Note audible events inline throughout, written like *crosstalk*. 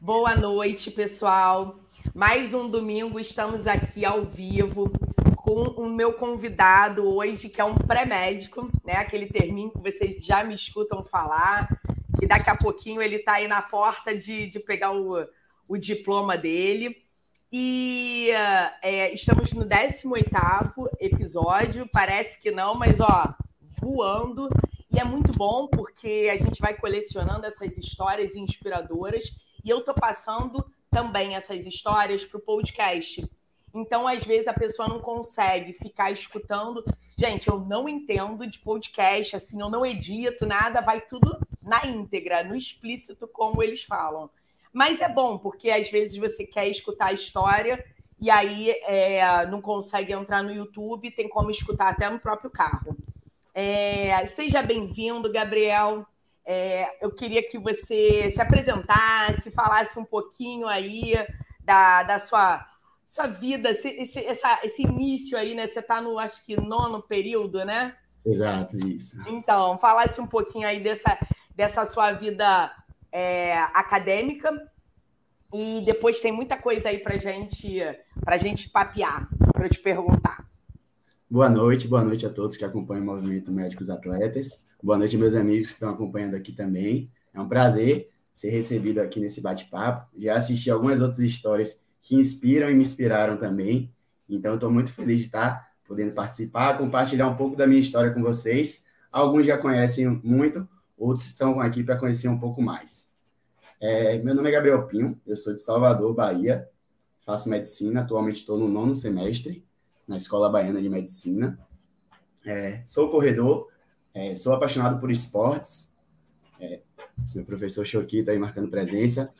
Boa noite, pessoal. Mais um domingo, estamos aqui ao vivo com o meu convidado hoje, que é um pré-médico, né? Aquele terminho que vocês já me escutam falar, que daqui a pouquinho ele está aí na porta de, de pegar o, o diploma dele. E é, estamos no 18º episódio, parece que não, mas ó, voando. E é muito bom porque a gente vai colecionando essas histórias inspiradoras e eu tô passando também essas histórias para o podcast. Então, às vezes, a pessoa não consegue ficar escutando. Gente, eu não entendo de podcast, assim, eu não edito nada, vai tudo na íntegra, no explícito, como eles falam. Mas é bom, porque às vezes você quer escutar a história e aí é, não consegue entrar no YouTube, tem como escutar até no próprio carro. É, seja bem-vindo, Gabriel. É, eu queria que você se apresentasse, falasse um pouquinho aí da, da sua, sua vida, esse, esse, essa, esse início aí, né? Você está no, acho que, nono período, né? Exato, isso. Então, falasse um pouquinho aí dessa, dessa sua vida é, acadêmica e depois tem muita coisa aí para gente, a gente papear, para te perguntar. Boa noite, boa noite a todos que acompanham o Movimento Médicos Atletas. Boa noite, meus amigos que estão acompanhando aqui também. É um prazer ser recebido aqui nesse bate-papo. Já assisti algumas outras histórias que inspiram e me inspiraram também. Então, estou muito feliz de estar podendo participar, compartilhar um pouco da minha história com vocês. Alguns já conhecem muito, outros estão aqui para conhecer um pouco mais. É, meu nome é Gabriel Pinho, eu sou de Salvador, Bahia, faço medicina, atualmente estou no nono semestre na Escola Baiana de Medicina. É, sou corredor, é, sou apaixonado por esportes. É, meu professor Choquito aí marcando presença.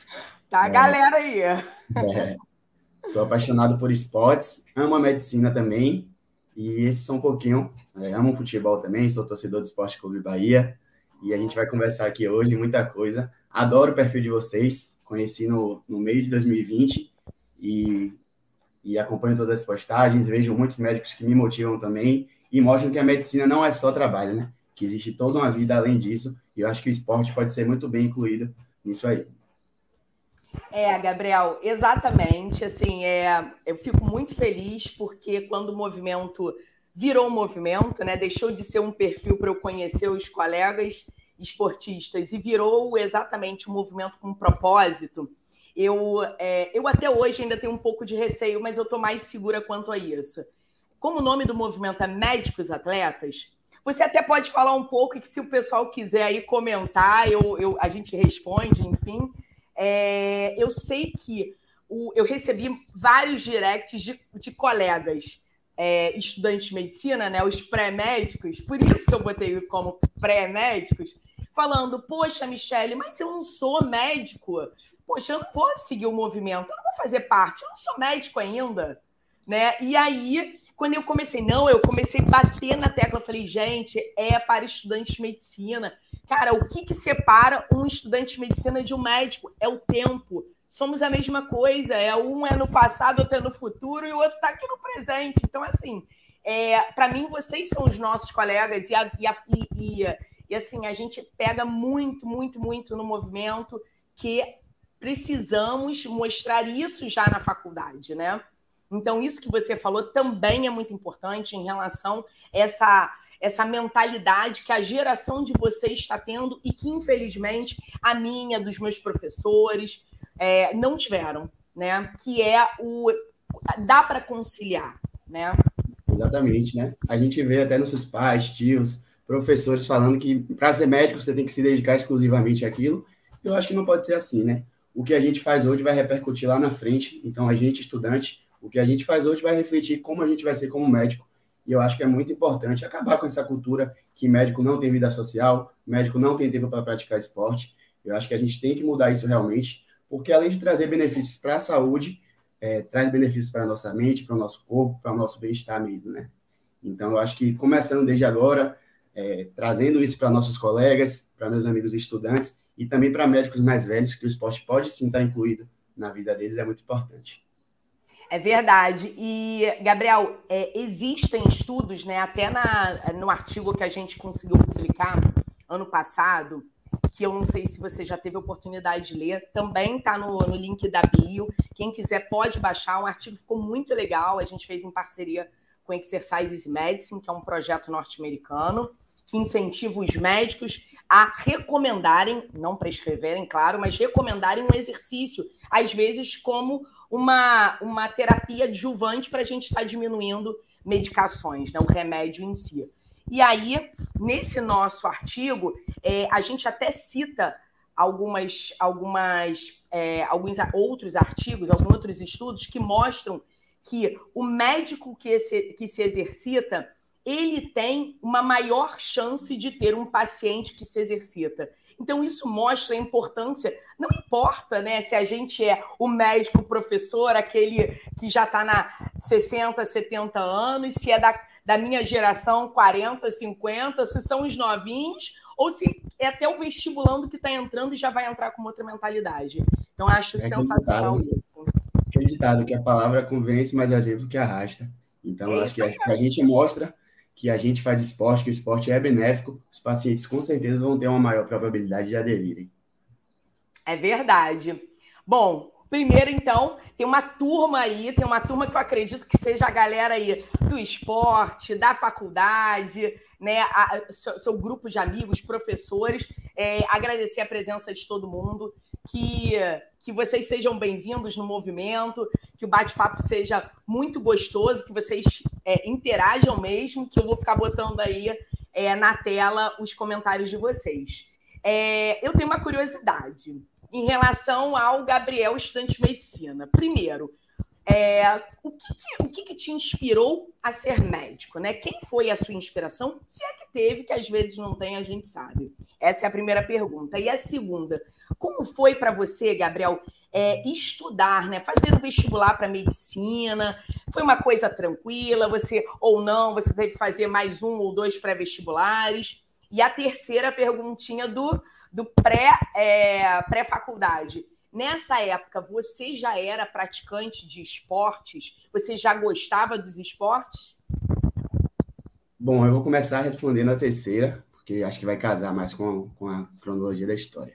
Tá a é, galera aí. É, sou apaixonado por esportes, amo a medicina também. E esses são um pouquinho. É, amo futebol também, sou torcedor do Esporte Clube Bahia. E a gente vai conversar aqui hoje muita coisa. Adoro o perfil de vocês, conheci no, no meio de 2020 e e acompanho todas as postagens, vejo muitos médicos que me motivam também e mostram que a medicina não é só trabalho, né? Que existe toda uma vida além disso, e eu acho que o esporte pode ser muito bem incluído nisso aí. É, Gabriel, exatamente. Assim, é, eu fico muito feliz porque quando o movimento virou um movimento, né? Deixou de ser um perfil para eu conhecer os colegas esportistas e virou exatamente um movimento com um propósito eu, é, eu até hoje ainda tenho um pouco de receio, mas eu estou mais segura quanto a isso. Como o nome do movimento é Médicos Atletas, você até pode falar um pouco e que se o pessoal quiser aí comentar, eu, eu a gente responde, enfim. É, eu sei que o, eu recebi vários directs de, de colegas é, estudantes de medicina, né, os pré-médicos, por isso que eu botei como pré-médicos, falando: Poxa, Michele, mas eu não sou médico poxa, eu não vou seguir o movimento, eu não vou fazer parte, eu não sou médico ainda, né? E aí, quando eu comecei, não, eu comecei a bater na tecla, falei, gente, é para estudantes de medicina. Cara, o que, que separa um estudante de medicina de um médico? É o tempo. Somos a mesma coisa, é um é no passado, outro é no futuro e o outro está aqui no presente. Então, assim, é, para mim, vocês são os nossos colegas e, a, e, a, e, e, e assim, a gente pega muito, muito, muito no movimento que precisamos mostrar isso já na faculdade, né? Então, isso que você falou também é muito importante em relação a essa, essa mentalidade que a geração de vocês está tendo e que, infelizmente, a minha, dos meus professores, é, não tiveram, né? Que é o. dá para conciliar, né? Exatamente, né? A gente vê até nossos pais, tios, professores falando que para ser médico você tem que se dedicar exclusivamente àquilo. Eu acho que não pode ser assim, né? o que a gente faz hoje vai repercutir lá na frente. Então, a gente, estudante, o que a gente faz hoje vai refletir como a gente vai ser como médico. E eu acho que é muito importante acabar com essa cultura que médico não tem vida social, médico não tem tempo para praticar esporte. Eu acho que a gente tem que mudar isso realmente, porque além de trazer benefícios para a saúde, é, traz benefícios para a nossa mente, para o nosso corpo, para o nosso bem-estar mesmo, né? Então, eu acho que começando desde agora, é, trazendo isso para nossos colegas, para meus amigos estudantes, e também para médicos mais velhos, que o esporte pode sim estar incluído na vida deles, é muito importante. É verdade. E, Gabriel, é, existem estudos, né, até na, no artigo que a gente conseguiu publicar ano passado, que eu não sei se você já teve oportunidade de ler, também está no, no link da bio. Quem quiser pode baixar. Um artigo ficou muito legal. A gente fez em parceria com Exercises Medicine, que é um projeto norte-americano que incentiva os médicos a recomendarem, não prescreverem, claro, mas recomendarem um exercício, às vezes como uma, uma terapia adjuvante para a gente estar tá diminuindo medicações, né, o remédio em si. E aí, nesse nosso artigo, é, a gente até cita algumas, algumas, é, alguns outros artigos, alguns outros estudos que mostram que o médico que, que se exercita ele tem uma maior chance de ter um paciente que se exercita. Então, isso mostra a importância. Não importa né, se a gente é o médico, o professor, aquele que já está na 60, 70 anos, se é da, da minha geração 40, 50, se são os novinhos, ou se é até o vestibulando que está entrando e já vai entrar com outra mentalidade. Então, acho é sensacional isso. Acreditado que a palavra convence, mas é o exemplo que arrasta. Então, é, acho que se a gente mostra que a gente faz esporte, que o esporte é benéfico, os pacientes com certeza vão ter uma maior probabilidade de aderirem. É verdade. Bom, primeiro então, tem uma turma aí, tem uma turma que eu acredito que seja a galera aí do esporte, da faculdade, né, a, seu, seu, grupo de amigos, professores, é, agradecer a presença de todo mundo, que, que vocês sejam bem-vindos no movimento, que o bate-papo seja muito gostoso, que vocês é, interajam mesmo, que eu vou ficar botando aí é, na tela os comentários de vocês. É, eu tenho uma curiosidade em relação ao Gabriel, estudante de medicina. Primeiro, é, o, que, que, o que, que, te inspirou a ser médico? Né? Quem foi a sua inspiração? Se é que teve, que às vezes não tem, a gente sabe. Essa é a primeira pergunta. E a segunda, como foi para você, Gabriel, é, estudar, né? fazer o vestibular para medicina? Foi uma coisa tranquila? Você ou não? Você teve que fazer mais um ou dois pré-vestibulares? E a terceira perguntinha do, do pré, é, pré-faculdade Nessa época, você já era praticante de esportes? Você já gostava dos esportes? Bom, eu vou começar respondendo a terceira, porque acho que vai casar mais com, com a cronologia da história.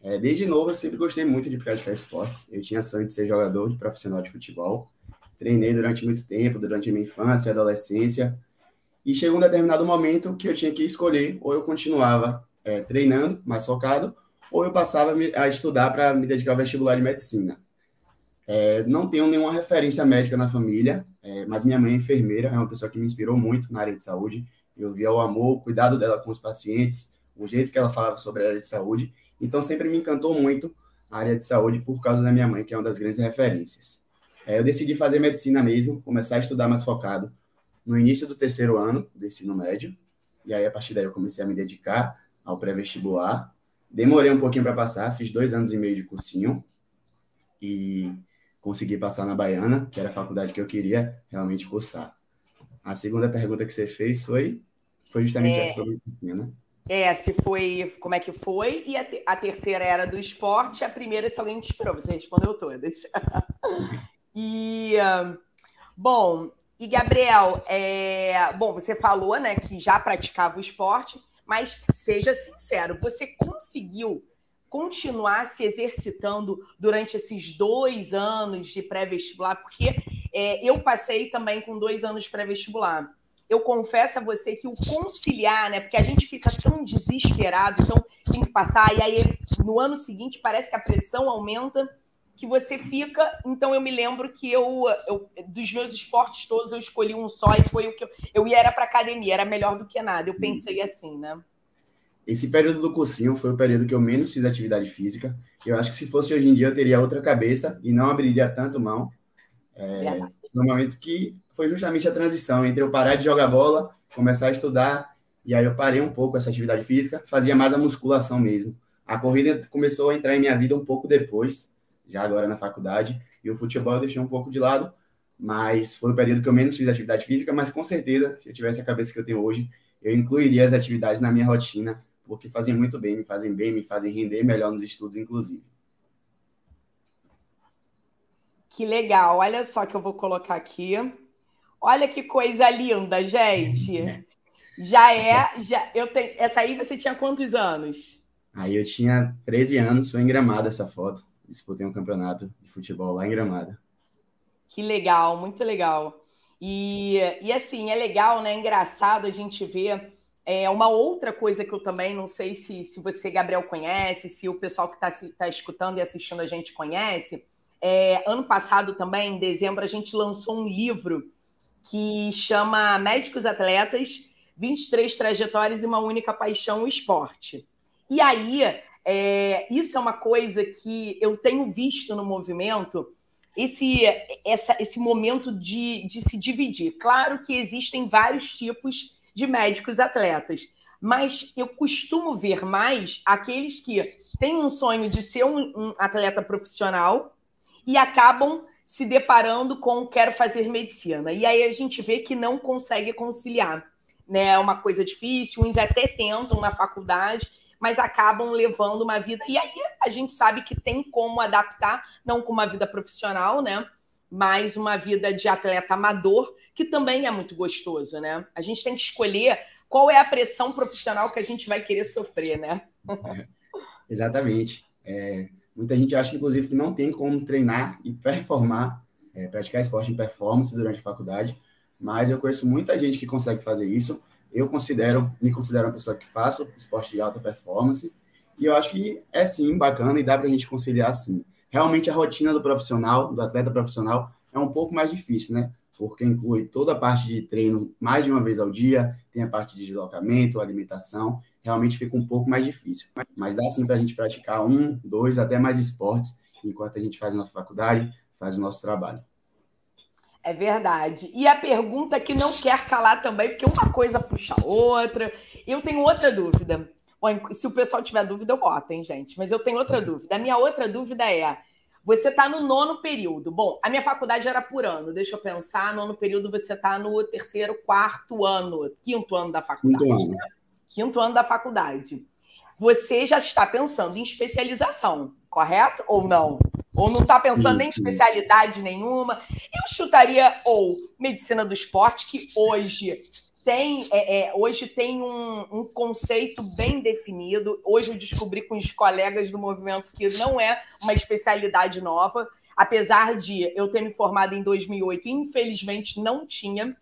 É, desde novo, eu sempre gostei muito de praticar esportes. Eu tinha sonho de ser jogador de profissional de futebol. Treinei durante muito tempo, durante a minha infância e adolescência. E chegou um determinado momento que eu tinha que escolher, ou eu continuava é, treinando, mais focado, ou eu passava a estudar para me dedicar ao vestibular de medicina. É, não tenho nenhuma referência médica na família, é, mas minha mãe é enfermeira, é uma pessoa que me inspirou muito na área de saúde. Eu via o amor, o cuidado dela com os pacientes, o jeito que ela falava sobre a área de saúde. Então, sempre me encantou muito a área de saúde por causa da minha mãe, que é uma das grandes referências. É, eu decidi fazer medicina mesmo, começar a estudar mais focado no início do terceiro ano do ensino médio. E aí, a partir daí, eu comecei a me dedicar ao pré-vestibular Demorei um pouquinho para passar, fiz dois anos e meio de cursinho e consegui passar na Baiana, que era a faculdade que eu queria realmente cursar. A segunda pergunta que você fez foi, foi justamente é, essa sobre cursinho, né? É, se foi, como é que foi, e a, te, a terceira era do esporte, a primeira se alguém te esperou, você respondeu todas. *laughs* e, bom, e Gabriel, é, bom, você falou, né, que já praticava o esporte, mas seja sincero, você conseguiu continuar se exercitando durante esses dois anos de pré-vestibular? Porque é, eu passei também com dois anos de pré-vestibular. Eu confesso a você que o conciliar, né? Porque a gente fica tão desesperado, então tem que passar, e aí no ano seguinte parece que a pressão aumenta que você fica. Então eu me lembro que eu, eu, dos meus esportes todos eu escolhi um só e foi o que eu, eu ia era para academia, era melhor do que nada. Eu pensei assim, né? Esse período do cursinho foi o período que eu menos fiz atividade física. Eu acho que se fosse hoje em dia eu teria outra cabeça e não abriria tanto mão. É, no momento que foi justamente a transição entre eu parar de jogar bola, começar a estudar, e aí eu parei um pouco essa atividade física, fazia mais a musculação mesmo. A corrida começou a entrar em minha vida um pouco depois, já agora na faculdade, e o futebol eu deixei um pouco de lado, mas foi o período que eu menos fiz atividade física, mas com certeza, se eu tivesse a cabeça que eu tenho hoje, eu incluiria as atividades na minha rotina, porque fazem muito bem, me fazem bem, me fazem render melhor nos estudos, inclusive. Que legal, olha só que eu vou colocar aqui. Olha que coisa linda, gente. *laughs* Já é, já eu tenho. Essa aí você tinha quantos anos? Aí eu tinha 13 anos, foi em Gramado essa foto. Disputei um campeonato de futebol lá em Gramado. Que legal, muito legal. E, e assim, é legal, né? Engraçado a gente ver é, uma outra coisa que eu também não sei se, se você, Gabriel, conhece, se o pessoal que está tá escutando e assistindo a gente conhece. É, ano passado também, em dezembro, a gente lançou um livro que chama Médicos Atletas, 23 trajetórias e uma única paixão, o esporte. E aí, é, isso é uma coisa que eu tenho visto no movimento, esse, essa, esse momento de, de se dividir. Claro que existem vários tipos de médicos atletas, mas eu costumo ver mais aqueles que têm um sonho de ser um, um atleta profissional e acabam se deparando com quero fazer medicina. E aí a gente vê que não consegue conciliar. Né? É uma coisa difícil, uns até tentam na faculdade, mas acabam levando uma vida. E aí a gente sabe que tem como adaptar, não com uma vida profissional, né? Mas uma vida de atleta amador, que também é muito gostoso, né? A gente tem que escolher qual é a pressão profissional que a gente vai querer sofrer, né? *laughs* É, exatamente. É, Muita gente acha, inclusive, que não tem como treinar e performar, é, praticar esporte em performance durante a faculdade, mas eu conheço muita gente que consegue fazer isso. Eu considero, me considero uma pessoa que faço esporte de alta performance, e eu acho que é sim bacana e dá para a gente conciliar sim. Realmente a rotina do profissional, do atleta profissional, é um pouco mais difícil, né? Porque inclui toda a parte de treino mais de uma vez ao dia, tem a parte de deslocamento, alimentação, realmente fica um pouco mais difícil. Mas dá sim para a gente praticar um, dois, até mais esportes, enquanto a gente faz a nossa faculdade, faz o nosso trabalho. É verdade. E a pergunta que não quer calar também, porque uma coisa puxa a outra. Eu tenho outra dúvida. Se o pessoal tiver dúvida, eu boto, hein, gente? Mas eu tenho outra dúvida. A minha outra dúvida é: você está no nono período. Bom, a minha faculdade era por ano, deixa eu pensar. Nono período, você está no terceiro, quarto ano, quinto ano da faculdade. Quinto ano. Né? quinto ano da faculdade, você já está pensando em especialização, correto? Ou não? Ou não está pensando em especialidade nenhuma? Eu chutaria ou medicina do esporte, que hoje tem, é, é, hoje tem um, um, conceito bem definido. Hoje eu descobri com os colegas do movimento que não é uma especialidade nova, apesar de eu ter me formado em 2008, infelizmente não tinha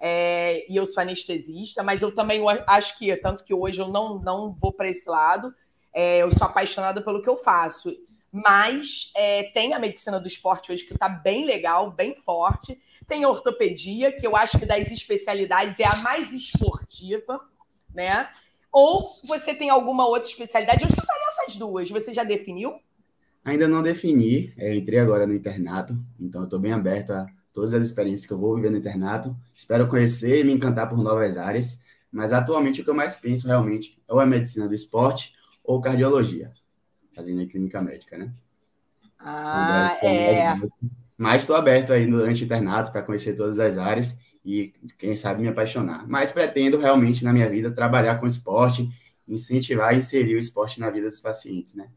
é, e eu sou anestesista, mas eu também acho que, tanto que hoje eu não, não vou para esse lado, é, eu sou apaixonada pelo que eu faço. Mas é, tem a medicina do esporte hoje que está bem legal, bem forte. Tem a ortopedia, que eu acho que das especialidades é a mais esportiva, né? Ou você tem alguma outra especialidade? Eu chutaria essas duas. Você já definiu? Ainda não defini. Eu entrei agora no internato, então eu estou bem aberto a todas as experiências que eu vou viver no internato. Espero conhecer e me encantar por novas áreas, mas atualmente o que eu mais penso realmente ou é medicina do esporte ou cardiologia, fazendo a clínica médica, né? Ah, é. Mas estou aberto aí durante o internato para conhecer todas as áreas e, quem sabe, me apaixonar. Mas pretendo realmente na minha vida trabalhar com esporte, incentivar e inserir o esporte na vida dos pacientes, né?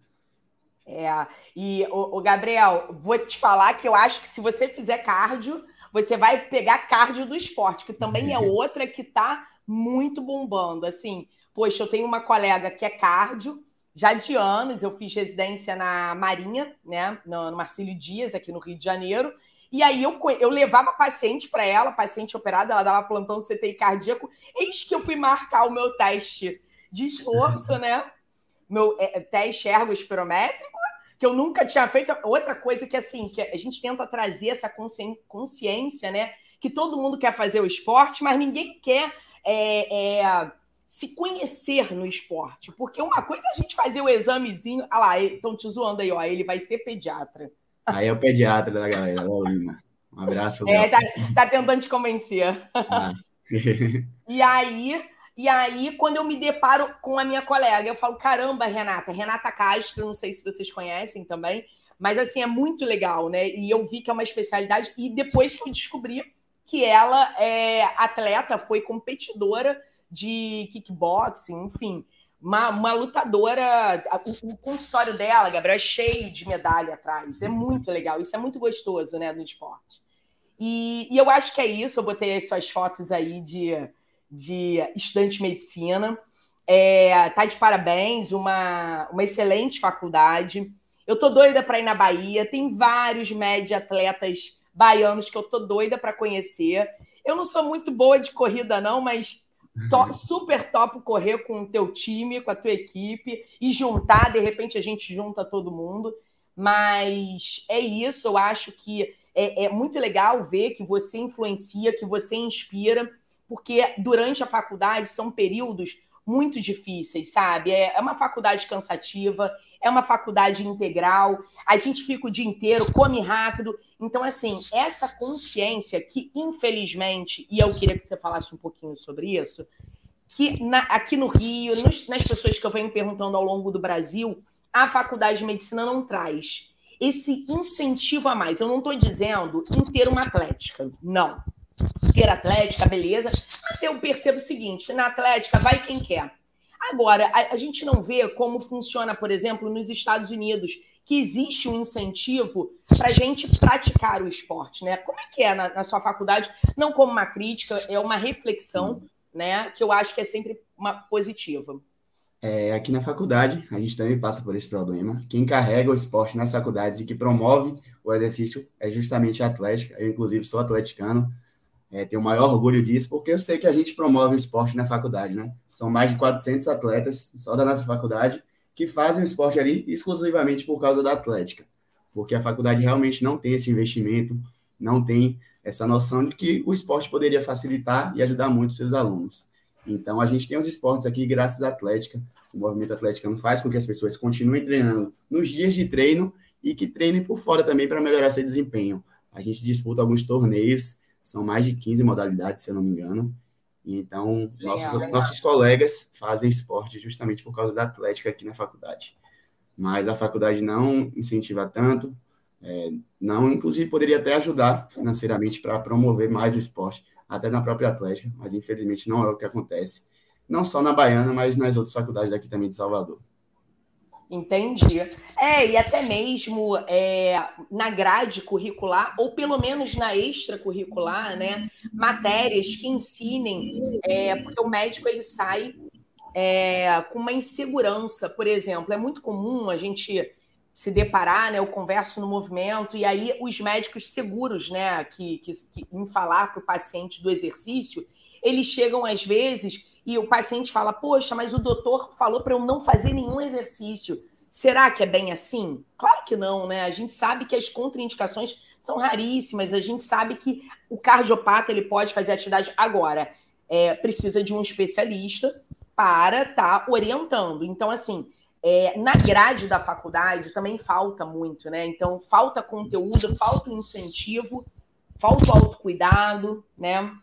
É, e o, o, Gabriel, vou te falar que eu acho que se você fizer cardio, você vai pegar cardio do esporte, que também é uhum. *laughs* outra que tá muito bombando. Assim, poxa, eu tenho uma colega que é cardio, já de anos, eu fiz residência na Marinha, né, no, Marcílio Dias, aqui no Rio de Janeiro. E aí eu, eu levava paciente para ela, paciente operada, ela dava plantão CTI cardíaco. Eis que eu fui marcar o meu teste de esforço, né? Meu é, teste ergospirométrico que eu nunca tinha feito. Outra coisa que, assim, que a gente tenta trazer essa consciência, né? Que todo mundo quer fazer o esporte, mas ninguém quer é, é, se conhecer no esporte. Porque uma coisa é a gente fazer o examezinho. Ah lá, estão te zoando aí, ó. Ele vai ser pediatra. Aí é o pediatra da galera, Léo Lima. Um abraço. É, tá, tá, tentando te convencer. Ah. *laughs* e aí, e aí, quando eu me deparo com a minha colega, eu falo: caramba, Renata, Renata Castro, não sei se vocês conhecem também, mas assim, é muito legal, né? E eu vi que é uma especialidade, e depois que eu descobri que ela é atleta, foi competidora de kickboxing, enfim, uma, uma lutadora. O, o consultório dela, Gabriel, é cheio de medalha atrás. É muito legal, isso é muito gostoso, né, no esporte. E, e eu acho que é isso, eu botei as suas fotos aí de de estudante de medicina. É, tá de parabéns, uma, uma excelente faculdade. Eu tô doida para ir na Bahia. Tem vários média atletas baianos que eu tô doida para conhecer. Eu não sou muito boa de corrida, não, mas to super topo correr com o teu time, com a tua equipe e juntar, de repente a gente junta todo mundo. Mas é isso, eu acho que é, é muito legal ver que você influencia, que você inspira, porque durante a faculdade são períodos muito difíceis, sabe? É, é uma faculdade cansativa, é uma faculdade integral, a gente fica o dia inteiro, come rápido. Então, assim, essa consciência que, infelizmente, e eu queria que você falasse um pouquinho sobre isso, que na, aqui no Rio, nos, nas pessoas que eu venho perguntando ao longo do Brasil, a faculdade de medicina não traz esse incentivo a mais. Eu não estou dizendo em ter uma atlética, não ter atlética, beleza. Mas eu percebo o seguinte: na atlética vai quem quer. Agora, a, a, gente não vê como funciona, por exemplo, nos Estados Unidos, que existe um incentivo para a gente praticar o esporte, né? Como é que é na, na, sua faculdade? Não como uma crítica, é uma reflexão, né? Que eu acho que é sempre uma positiva. É, aqui na faculdade, a gente também passa por esse problema. Quem carrega o esporte nas faculdades e que promove o exercício é justamente a atlética. Eu, inclusive, sou atleticano, é, tenho o maior orgulho disso, porque eu sei que a gente promove o esporte na faculdade, né? São mais de 400 atletas só da nossa faculdade que fazem o esporte ali exclusivamente por causa da atlética, porque a faculdade realmente não tem esse investimento, não tem essa noção de que o esporte poderia facilitar e ajudar muito seus alunos. Então, a gente tem os esportes aqui graças à atlética. O movimento atleticano faz com que as pessoas continuem treinando nos dias de treino e que treinem por fora também para melhorar seu desempenho. A gente disputa alguns torneios são mais de 15 modalidades, se eu não me engano. Então, nossos, nossos colegas fazem esporte justamente por causa da atlética aqui na faculdade. Mas a faculdade não incentiva tanto, é, não, inclusive, poderia até ajudar financeiramente para promover mais o esporte, até na própria atlética, mas infelizmente não é o que acontece. Não só na Baiana, mas nas outras faculdades daqui também de Salvador. Entendi. É, e até mesmo é, na grade curricular, ou pelo menos na extracurricular, né? Matérias que ensinem, é, porque o médico ele sai é, com uma insegurança, por exemplo. É muito comum a gente se deparar, né? Eu converso no movimento, e aí os médicos seguros, né, que, que, que em falar para o paciente do exercício, eles chegam às vezes e o paciente fala: Poxa, mas o doutor falou para eu não fazer nenhum exercício. Será que é bem assim? Claro que não, né? A gente sabe que as contraindicações são raríssimas, a gente sabe que o cardiopata ele pode fazer atividade agora. É, precisa de um especialista para estar tá orientando. Então, assim, é, na grade da faculdade também falta muito, né? Então, falta conteúdo, falta incentivo, falta autocuidado, né?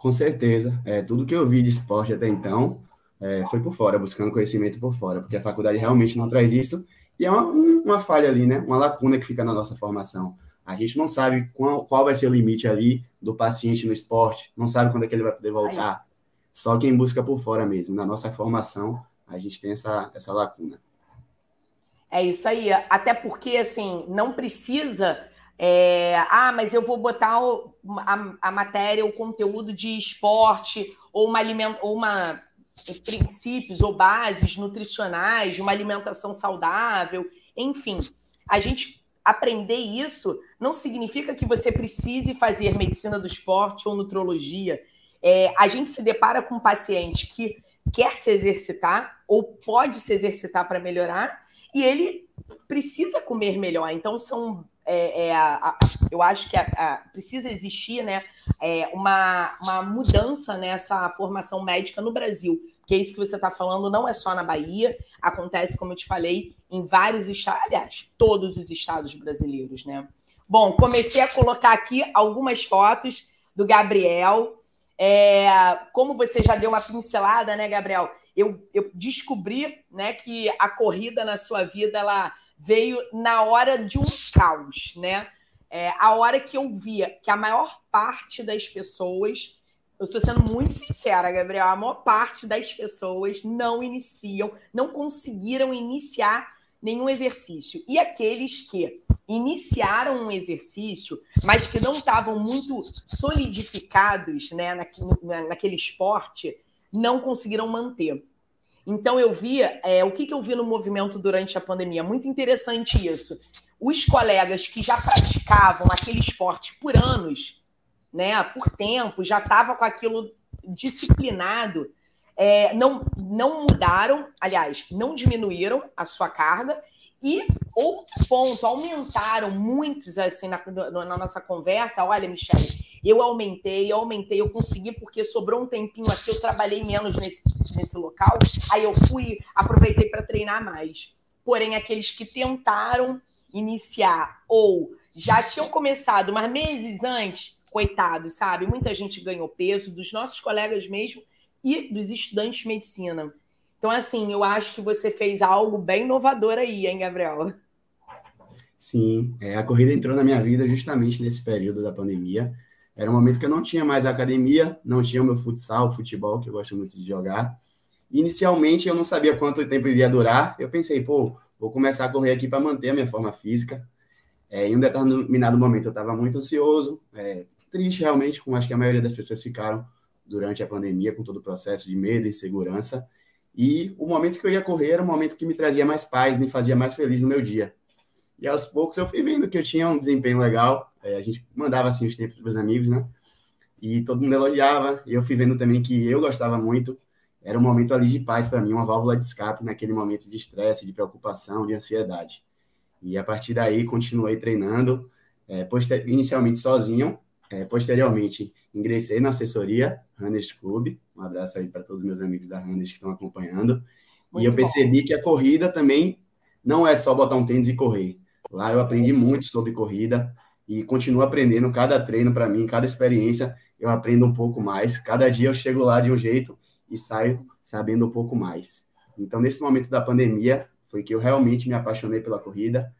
Com certeza. É, tudo que eu vi de esporte até então é, foi por fora, buscando conhecimento por fora, porque a faculdade realmente não traz isso. E é uma, uma falha ali, né? Uma lacuna que fica na nossa formação. A gente não sabe qual, qual vai ser o limite ali do paciente no esporte, não sabe quando é que ele vai poder voltar. Aí. Só quem busca por fora mesmo. Na nossa formação, a gente tem essa, essa lacuna. É isso aí. Até porque, assim, não precisa é, ah, mas eu vou botar o, a, a, matéria, o conteúdo de esporte ou uma, ou uma princípios ou bases nutricionais uma alimentação saudável, enfim. A gente aprender isso não significa que você precise fazer medicina do esporte ou nutrologia. É, a gente se depara com um paciente que quer se exercitar ou pode se exercitar para melhorar e ele precisa comer melhor. Então, são é, é, a, a, eu acho que a, precisa existir né, é, uma, uma mudança nessa formação médica no Brasil. Que é isso que você está falando, não é só na Bahia, acontece, como eu te falei, em vários estados, aliás, todos os estados brasileiros, né? Bom, comecei a colocar aqui algumas fotos do Gabriel. É, como você já deu uma pincelada, né, Gabriel? Eu, eu descobri né, que a corrida na sua vida ela veio na hora de um caos, né? É, a hora que eu via que a maior parte das pessoas, eu estou sendo muito sincera, Gabriel, a maior parte das pessoas não iniciam, não conseguiram iniciar nenhum exercício. E aqueles que iniciaram um exercício, mas que não estavam muito solidificados né, naquele, naquele esporte, não conseguiram manter. Então eu vi, é, o que, que eu vi no movimento durante a pandemia? Muito interessante isso. Os colegas que já praticavam aquele esporte por anos, né, por tempo, já estava com aquilo disciplinado, é, não, não mudaram, aliás, não diminuíram a sua carga e outro ponto, aumentaram muitos assim na, na nossa conversa. Olha, Michelle, eu aumentei, eu aumentei, eu consegui porque sobrou um tempinho aqui, eu trabalhei menos nesse, nesse local, aí eu fui, aproveitei para treinar mais. Porém, aqueles que tentaram iniciar ou já tinham começado, mas meses antes, coitados, sabe? Muita gente ganhou peso, dos nossos colegas mesmo e dos estudantes de medicina. Então, assim, eu acho que você fez algo bem inovador aí, hein, Gabriel? Sim, é, a corrida entrou na minha vida justamente nesse período da pandemia. Era um momento que eu não tinha mais academia, não tinha o meu futsal, futebol, que eu gosto muito de jogar. Inicialmente, eu não sabia quanto tempo iria durar. Eu pensei, pô, vou começar a correr aqui para manter a minha forma física. É, em um determinado momento, eu estava muito ansioso, é, triste realmente, como acho que a maioria das pessoas ficaram durante a pandemia, com todo o processo de medo e insegurança. E o momento que eu ia correr era o momento que me trazia mais paz, me fazia mais feliz no meu dia. E aos poucos eu fui vendo que eu tinha um desempenho legal. É, a gente mandava assim os tempos para os amigos, né? E todo mundo elogiava. E eu fui vendo também que eu gostava muito. Era um momento ali de paz para mim, uma válvula de escape naquele momento de estresse, de preocupação, de ansiedade. E a partir daí continuei treinando, é, inicialmente sozinho, é, posteriormente ingressei na assessoria Runners Club. Um abraço aí para todos os meus amigos da Runners que estão acompanhando. Muito e eu percebi bom. que a corrida também não é só botar um tênis e correr. Lá eu aprendi muito sobre corrida e continuo aprendendo cada treino para mim, cada experiência eu aprendo um pouco mais. Cada dia eu chego lá de um jeito e saio sabendo um pouco mais. Então, nesse momento da pandemia, foi que eu realmente me apaixonei pela corrida.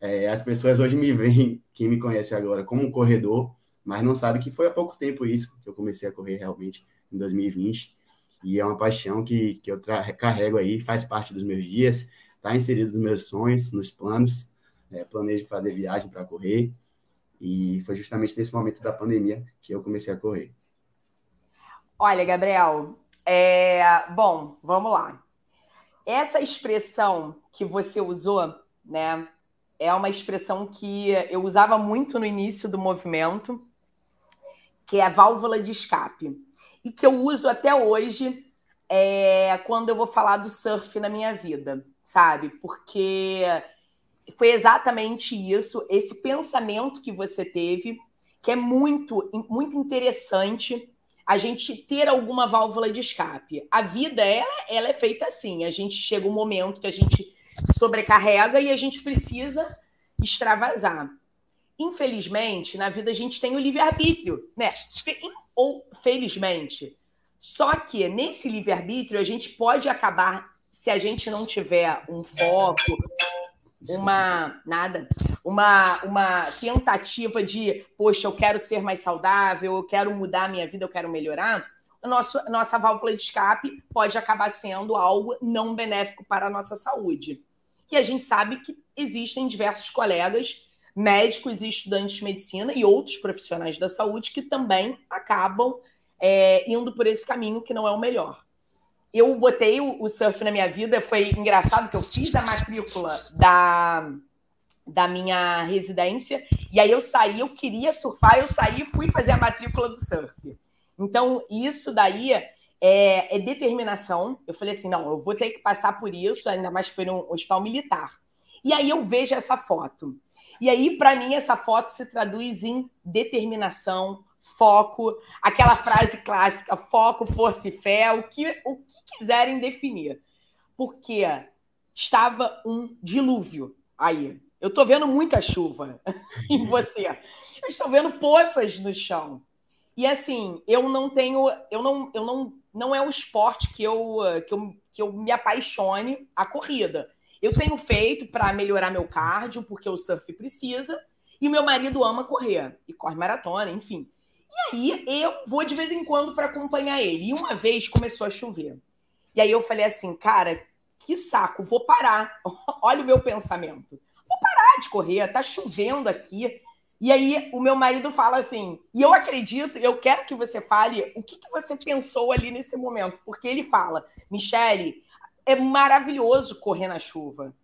É, as pessoas hoje me veem, quem me conhece agora, como um corredor, mas não sabe que foi há pouco tempo isso que eu comecei a correr realmente, em 2020. E é uma paixão que, que eu carrego aí, faz parte dos meus dias, está inserido nos meus sonhos, nos planos. É, planejo fazer viagem para correr. E foi justamente nesse momento da pandemia que eu comecei a correr. Olha, Gabriel, é... bom, vamos lá. Essa expressão que você usou, né, é uma expressão que eu usava muito no início do movimento, que é a válvula de escape. E que eu uso até hoje é, quando eu vou falar do surf na minha vida, sabe? Porque foi exatamente isso, esse pensamento que você teve, que é muito, muito interessante a gente ter alguma válvula de escape. A vida, ela, ela é feita assim, a gente chega um momento que a gente sobrecarrega e a gente precisa extravasar. Infelizmente, na vida a gente tem o livre-arbítrio, né? Ou felizmente. Só que nesse livre-arbítrio a gente pode acabar, se a gente não tiver um foco, uma nada, uma uma tentativa de, poxa, eu quero ser mais saudável, eu quero mudar a minha vida, eu quero melhorar, nosso, nossa válvula de escape pode acabar sendo algo não benéfico para a nossa saúde. E a gente sabe que existem diversos colegas médicos e estudantes de medicina e outros profissionais da saúde que também acabam é, indo por esse caminho que não é o melhor. Eu botei o, o surf na minha vida, foi engraçado que eu fiz a matrícula da, da minha residência, e aí eu saí, eu queria surfar, eu saí e fui fazer a matrícula do surf. Então, isso daí é, é, determinação. Eu falei assim: não, eu vou ter que passar por isso, ainda mais foi no hospital militar. E aí eu vejo essa foto. E aí, para mim, essa foto se traduz em determinação, foco, aquela frase clássica, foco, força e fé, o que, o que quiserem definir. Porque estava um dilúvio aí. Eu estou vendo muita chuva *laughs* em você. Eu estou vendo poças no chão. E assim, eu não tenho, eu não, eu não, não é um esporte que eu, que eu, que eu me apaixone a corrida. Eu tenho feito para melhorar meu cardio, porque o surf precisa, e meu marido ama correr, e corre maratona, enfim. E aí eu vou de vez em quando para acompanhar ele. E uma vez começou a chover. E aí eu falei assim, cara, que saco, vou parar. *laughs* Olha o meu pensamento. Vou parar de correr, tá chovendo aqui. E aí o meu marido fala assim, e eu acredito, eu quero que você fale o que, que você pensou ali nesse momento, porque ele fala, Michele, é maravilhoso correr na chuva.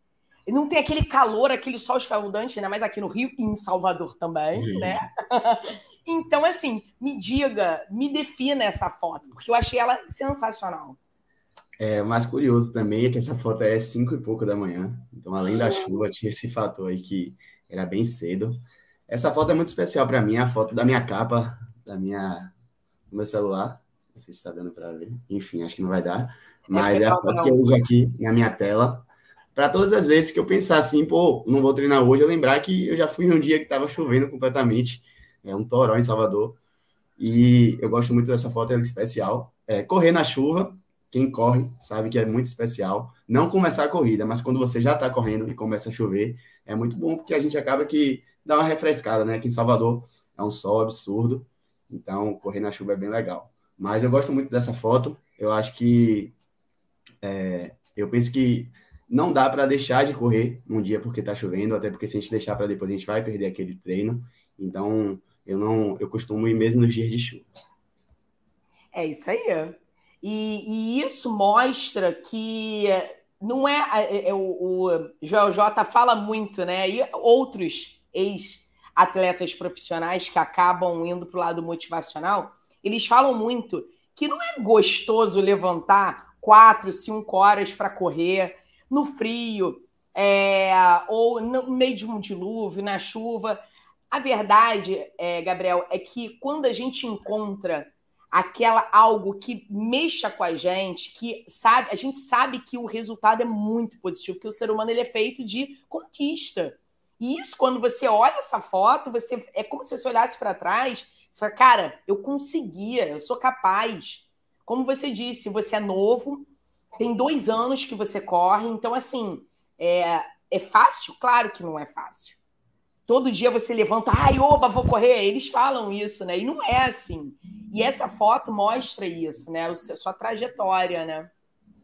Não tem aquele calor, aquele sol escaldante, ainda mais aqui no Rio e em Salvador também, uhum. né? *laughs* então, assim, me diga, me defina essa foto, porque eu achei ela sensacional. É, o mais curioso também é que essa foto é cinco e pouco da manhã. Então, além da chuva, tinha esse fator aí que era bem cedo. Essa foto é muito especial para mim, a foto da minha capa, da minha, do meu celular. Não sei se está dando para ver. Enfim, acho que não vai dar. Mas é, é a foto que eu uso aqui na minha tela. Para todas as vezes que eu pensar assim, pô, não vou treinar hoje, eu lembrar que eu já fui um dia que estava chovendo completamente. É um toró em Salvador. E eu gosto muito dessa foto, ela é especial. É, correr na chuva, quem corre sabe que é muito especial. Não começar a corrida, mas quando você já está correndo e começa a chover, é muito bom, porque a gente acaba que dá uma refrescada, né? Aqui em Salvador é um sol absurdo, então correr na chuva é bem legal. Mas eu gosto muito dessa foto, eu acho que. É, eu penso que não dá para deixar de correr num dia porque está chovendo, até porque se a gente deixar para depois a gente vai perder aquele treino. Então, eu não, eu costumo ir mesmo nos dias de chuva. É isso aí. E, e isso mostra que não é, é, é o, o Joel J fala muito, né? E outros ex-atletas profissionais que acabam indo para o lado motivacional, eles falam muito que não é gostoso levantar quatro, cinco horas para correr no frio, é, ou no meio de um dilúvio, na chuva. A verdade, é, Gabriel, é que quando a gente encontra aquela algo que mexa com a gente, que sabe, a gente sabe que o resultado é muito positivo, que o ser humano ele é feito de conquista. E isso, quando você olha essa foto, você é como se você olhasse para trás, você fala, cara, eu conseguia, eu sou capaz. Como você disse, você é novo, tem dois anos que você corre, então assim, é, é fácil? Claro que não é fácil todo dia você levanta, ai, oba, vou correr. Eles falam isso, né? E não é assim. E essa foto mostra isso, né? A sua trajetória, né?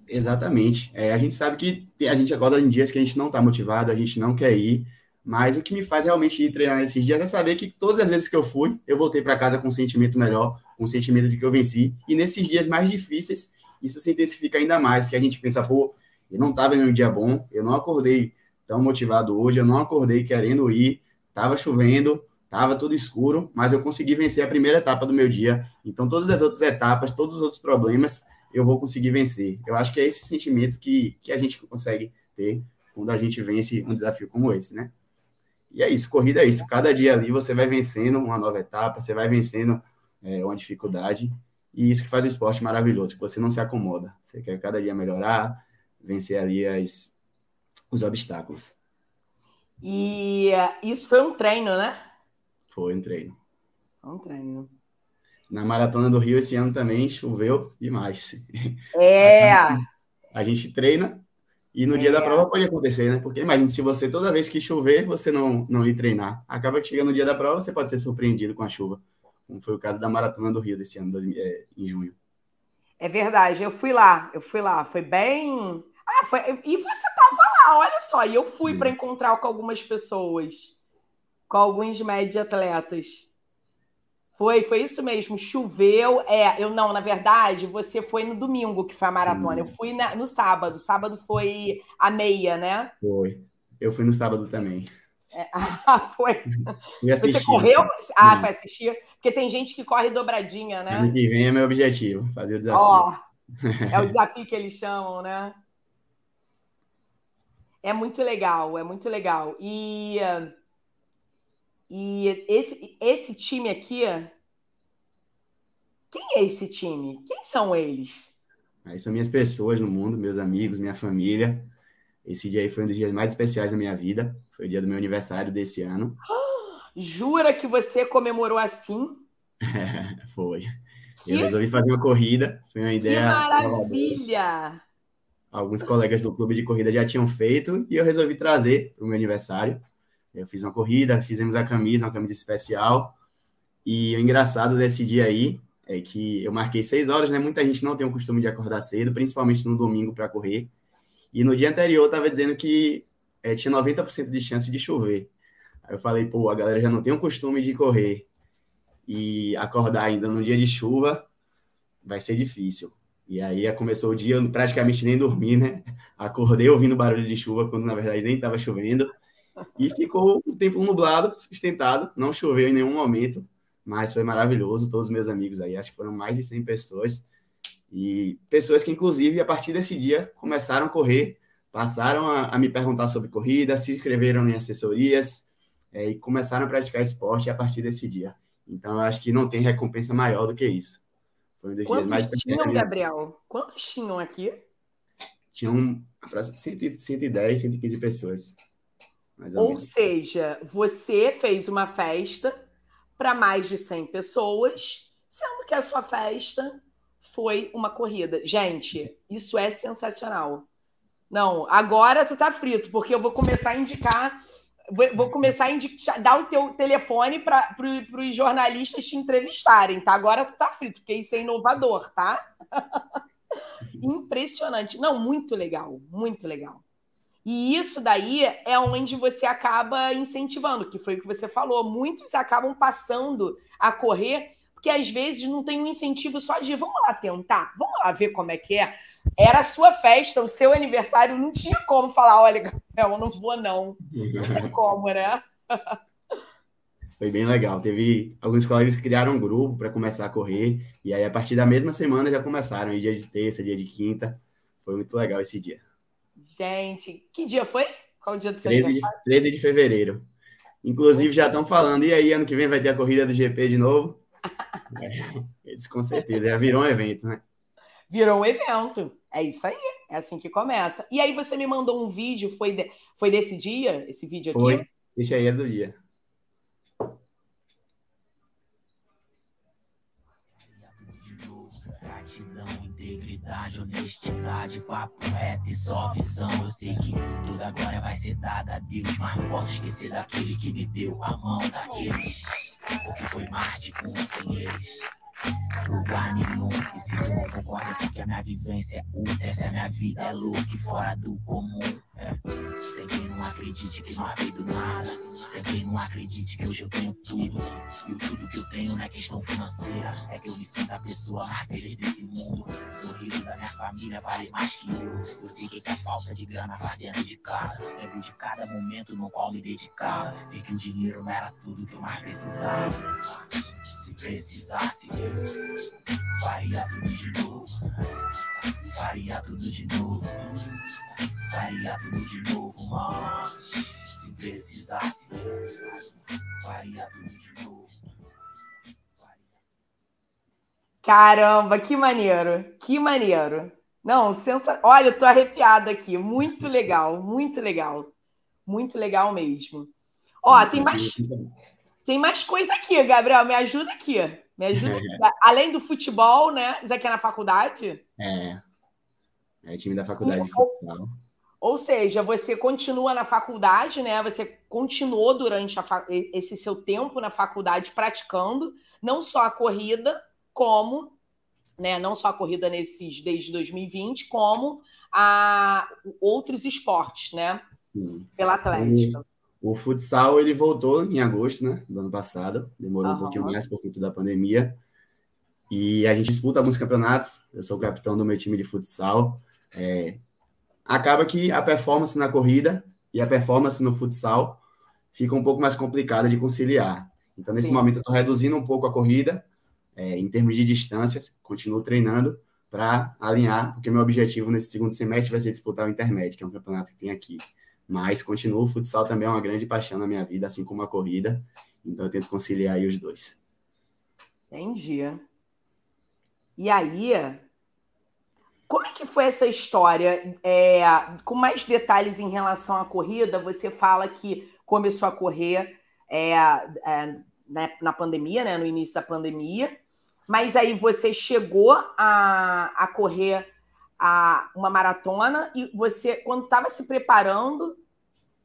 Exatamente. É, a gente sabe que a gente acorda em dias que a gente não está motivado, a gente não quer ir, mas o que me faz realmente ir treinar nesses dias é saber que todas as vezes que eu fui, eu voltei para casa com um sentimento melhor, com um sentimento de que eu venci. E nesses dias mais difíceis, isso se intensifica ainda mais, que a gente pensa, pô, eu não estava em um dia bom, eu não acordei tão motivado hoje, eu não acordei querendo ir, Tava chovendo, tava tudo escuro, mas eu consegui vencer a primeira etapa do meu dia. Então, todas as outras etapas, todos os outros problemas, eu vou conseguir vencer. Eu acho que é esse sentimento que, que a gente consegue ter quando a gente vence um desafio como esse, né? E é isso, corrida é isso. Cada dia ali você vai vencendo uma nova etapa, você vai vencendo é, uma dificuldade. E isso que faz o esporte maravilhoso, que você não se acomoda. Você quer cada dia melhorar, vencer ali as, os obstáculos. E isso foi um treino, né? Foi um treino. Foi um treino. Na Maratona do Rio esse ano também choveu demais. *laughs* É! A gente treina e no é. dia da é. prova pode acontecer, né? Porque imagine se você, toda vez que chover, você não, não ir treinar. Acaba que chega no dia da prova, você pode ser surpreendido com a chuva. Como foi o caso da Maratona do Rio desse ano, é, em junho. É verdade, eu fui lá, eu fui lá. Foi bem ah, foi... E você tava lá, olha só. E eu fui para encontrar com algumas pessoas, com alguns média atletas. Foi, foi isso mesmo. Choveu. É, eu não, na verdade, você foi no domingo que foi a maratona. Hum. Eu fui na, no sábado. Sábado foi a meia, né? Foi. Eu fui no sábado também. É, *laughs* ah, foi. *laughs* Você correu? Ah, foi assistir? Porque tem gente que corre dobradinha, né? Ano que vem é meu objetivo, fazer o desafio. Ó, *laughs* é o desafio que eles chamam, né? É muito legal, é muito legal. E, e esse, esse time aqui. Quem é esse time? Quem são eles? Aí são minhas pessoas no mundo, meus amigos, minha família. Esse dia aí foi um dos dias mais especiais da minha vida. Foi o dia do meu aniversário desse ano. *gasps* Jura que você comemorou assim? *laughs* foi. Que... Eu resolvi fazer uma corrida. Foi uma ideia. Que maravilha! Alguns colegas do clube de corrida já tinham feito e eu resolvi trazer para o meu aniversário. Eu fiz uma corrida, fizemos a camisa, uma camisa especial. E o engraçado desse dia aí é que eu marquei seis horas, né? Muita gente não tem o costume de acordar cedo, principalmente no domingo para correr. E no dia anterior estava dizendo que é, tinha 90% de chance de chover. Aí eu falei, pô, a galera já não tem o costume de correr e acordar ainda no dia de chuva vai ser difícil. E aí começou o dia, eu praticamente nem dormi, né? Acordei ouvindo barulho de chuva, quando na verdade nem estava chovendo. E ficou o tempo nublado, sustentado, não choveu em nenhum momento, mas foi maravilhoso. Todos os meus amigos aí, acho que foram mais de 100 pessoas. E pessoas que, inclusive, a partir desse dia, começaram a correr, passaram a, a me perguntar sobre corrida, se inscreveram em assessorias é, e começaram a praticar esporte a partir desse dia. Então, eu acho que não tem recompensa maior do que isso. Foi Quantos mais tinham, Gabriel? Quantos tinham aqui? Tinham aproximadamente 110, 115 pessoas. ou, ou seja, você fez uma festa para mais de 100 pessoas, sendo que a sua festa foi uma corrida. Gente, isso é sensacional. Não, agora tu tá frito, porque eu vou começar a indicar, vou, começar a indicar, dar o teu telefone para pro, os jornalistas te entrevistarem, tá? Agora tu tá frito, porque isso é inovador, tá? Impressionante. Não, muito legal, muito legal. E isso daí é onde você acaba incentivando, que foi o que você falou. Muitos acabam passando a correr porque às vezes não tem um incentivo só de vamos lá tentar, vamos lá ver como é que é. Era a sua festa, o seu aniversário, não tinha como falar, olha, Gabriel, eu não vou não. Não tem como, né? Foi bem legal. Teve alguns colegas que criaram um grupo para começar a correr, e aí a partir da mesma semana já começaram, dia de terça, dia de quinta. Foi muito legal esse dia. Gente, que dia foi? Qual o dia do seu 13 de, 13 de fevereiro. Inclusive, já estão falando, e aí, ano que vem vai ter a corrida do GP de novo? *laughs* É, isso com certeza, já virou um evento, né? Virou um evento. É isso aí, é assim que começa. E aí você me mandou um vídeo, foi, de, foi desse dia, esse vídeo aqui? Foi, esse aí é do dia. integridade, honestidade, papo reto e só visão. Eu sei que toda glória vai ser dada a Deus, mas não posso esquecer daquele que me deu a mão daqueles. Porque foi Marte com sem eles. Lugar nenhum, e se tu não concorda porque a minha vivência é ultra, essa é minha vida, é louco fora do comum. É. Tem quem não acredite que nós veio do nada, tem quem não acredite que hoje eu tenho tudo. E o tudo que eu tenho não é questão financeira, é que eu me sinto a pessoa mais feliz desse mundo. O sorriso da minha família vale mais que eu. Eu sei que a falta de grana vai dentro de casa. Lembro de cada momento no qual me dedicava. Vi que o dinheiro não era tudo que eu mais precisava. Se precisasse, eu faria tudo de novo. Faria tudo de novo. Faria tudo de novo, mas se precisasse, faria tudo de novo. Caramba, que maneiro, que maneiro. Não, sensa... olha, eu tô arrepiada aqui. Muito legal, muito legal. Muito legal mesmo. Ó, tem mais, tem mais coisa aqui, Gabriel. Me ajuda aqui. Me ajuda. *laughs* Além do futebol, né? Isso aqui é na faculdade? É. É time da faculdade de futsal. Ou seja, você continua na faculdade, né? Você continuou durante fa... esse seu tempo na faculdade praticando não só a corrida, como, né? Não só a corrida nesses desde 2020, como a outros esportes, né? Sim. Pela Atlética. O, o, futsal ele voltou em agosto, né? Do ano passado. Demorou uhum. um pouquinho mais por conta da pandemia. E a gente disputa alguns campeonatos. Eu sou o capitão do meu time de futsal. É, acaba que a performance na corrida e a performance no futsal fica um pouco mais complicada de conciliar. Então, nesse Sim. momento, eu estou reduzindo um pouco a corrida, é, em termos de distâncias, continuo treinando para alinhar, porque meu objetivo nesse segundo semestre vai ser disputar o Intermédio, que é um campeonato que tem aqui. Mas continuo, o futsal também é uma grande paixão na minha vida, assim como a corrida. Então, eu tento conciliar aí os dois. Entendi. E aí, como é que foi essa história? É, com mais detalhes em relação à corrida, você fala que começou a correr é, é, na, na, pandemia, né, no início da pandemia, mas aí você chegou a, a correr a uma maratona e você, quando estava se preparando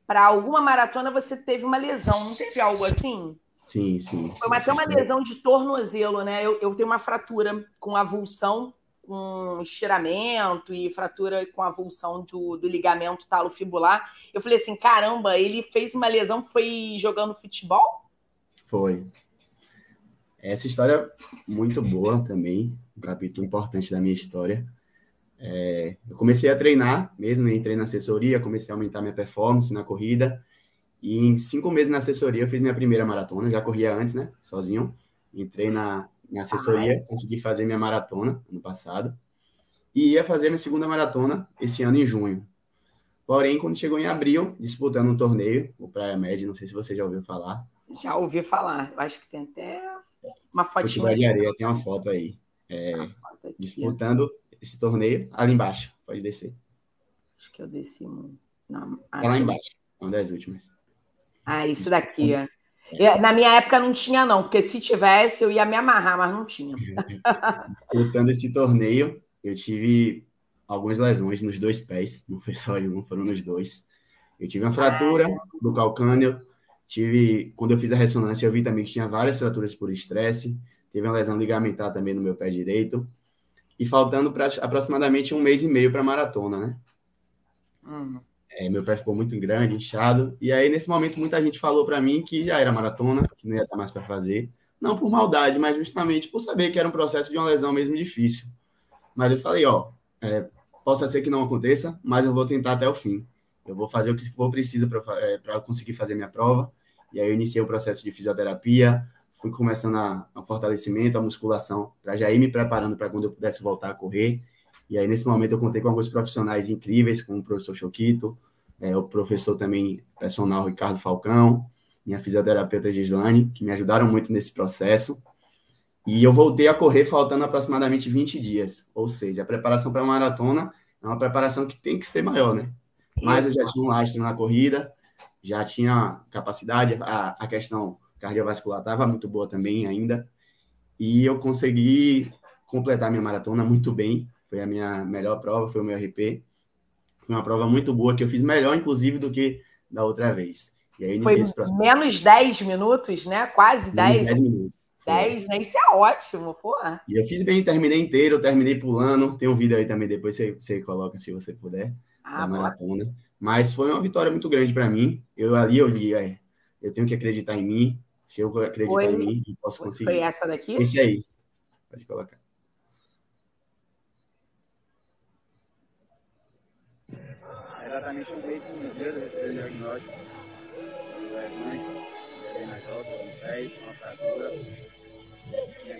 para alguma maratona, você teve uma lesão, não teve algo assim? Sim, sim. Foi até uma lesão de tornozelo, né? Eu, eu tenho uma fratura com avulsão com estiramento e fratura com avulsão do, do ligamento talofibular. Eu falei assim, caramba, ele fez uma lesão, foi jogando futebol? Foi. Essa história é muito boa também, um capítulo importante da minha história. É, eu comecei a treinar mesmo, entrei na assessoria, comecei a aumentar minha performance na corrida. E em cinco meses na assessoria eu fiz minha primeira maratona, já corria antes, né? Sozinho. Entrei na, assessoria, ah, é? consegui fazer minha maratona ano passado. E ia fazer minha segunda maratona esse ano em junho. Porém, quando chegou em abril, disputando um torneio, o Praia Med, não sei se você já ouviu falar. Já ouvi falar. Acho que tem até uma fotinha. De Areia, tem uma foto aí. É, foto disputando esse torneio ali embaixo. Pode descer. Acho que eu desci. Não, tá lá embaixo, uma das últimas. Ah, isso daqui. É. Na minha época não tinha, não, porque se tivesse eu ia me amarrar, mas não tinha. Disputando esse torneio, eu tive algumas lesões nos dois pés, não foi só em um, foram nos dois. Eu tive uma fratura é. do calcâneo, tive, quando eu fiz a ressonância, eu vi também que tinha várias fraturas por estresse, teve uma lesão ligamentar também no meu pé direito, e faltando para aproximadamente um mês e meio para a maratona, né? Uhum. É, meu pé ficou muito grande, inchado, e aí nesse momento muita gente falou para mim que já era maratona, que não ia estar mais para fazer, não por maldade, mas justamente por saber que era um processo de uma lesão mesmo difícil. Mas eu falei, ó, é, possa ser que não aconteça, mas eu vou tentar até o fim. Eu vou fazer o que for preciso para é, conseguir fazer minha prova. E aí eu iniciei o processo de fisioterapia, fui começando a, a fortalecimento, a musculação, para já ir me preparando para quando eu pudesse voltar a correr. E aí, nesse momento, eu contei com alguns profissionais incríveis, como o professor Choquito, é, o professor também personal Ricardo Falcão, minha fisioterapeuta Gislane, que me ajudaram muito nesse processo. E eu voltei a correr faltando aproximadamente 20 dias. Ou seja, a preparação para a maratona é uma preparação que tem que ser maior, né? Mas eu já tinha um lastro na corrida, já tinha capacidade, a, a questão cardiovascular estava muito boa também ainda. E eu consegui completar minha maratona muito bem. Foi a minha melhor prova, foi o meu RP. Foi uma prova muito boa, que eu fiz melhor, inclusive, do que da outra vez. E aí, foi menos 10 minutos, né? Quase 10. 10 minutos. 10, né? Isso é ótimo, porra. E eu fiz bem, terminei inteiro, terminei pulando. Tem um vídeo aí também, depois você, você coloca se você puder, ah, da maratona. Mas foi uma vitória muito grande para mim. Eu ali eu vi, é, eu tenho que acreditar em mim. Se eu acreditar foi, em mim, eu posso conseguir. Foi essa daqui? Esse aí. Pode colocar. Exatamente um mês, um dia, eu recebi o diagnóstico. Lesões, costas, nos pés, uma fratura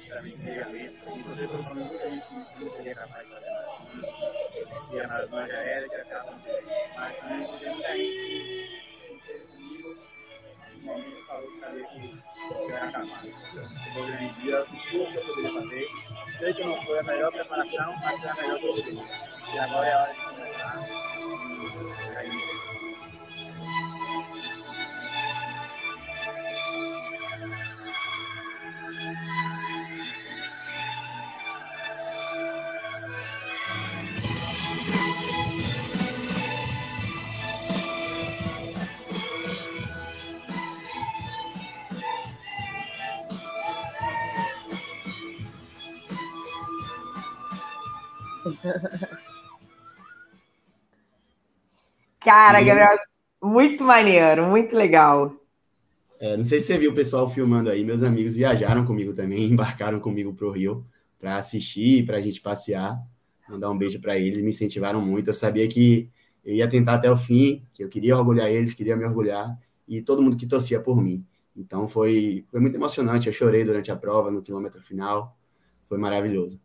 também ligamento, inclusive eu falei muita gente que não seria capaz de fazer nada. E a nas mãos aéreas, acaba mas também tem muita gente que no momento falou que sabia que eu. Eu grande dia, tudo que eu poderia fazer. Sei que não foi a melhor preparação, mas foi a melhor que fiz. E agora é a hora de começar. E aí, *laughs* Cara, Gabriel, muito maneiro, muito legal. É, não sei se você viu o pessoal filmando aí, meus amigos viajaram comigo também, *laughs* embarcaram comigo para o Rio para assistir, para a gente passear, mandar um beijo para eles, me incentivaram muito. Eu sabia que eu ia tentar até o fim, que eu queria orgulhar eles, queria me orgulhar e todo mundo que torcia por mim. Então foi, foi muito emocionante. Eu chorei durante a prova, no quilômetro final. Foi maravilhoso.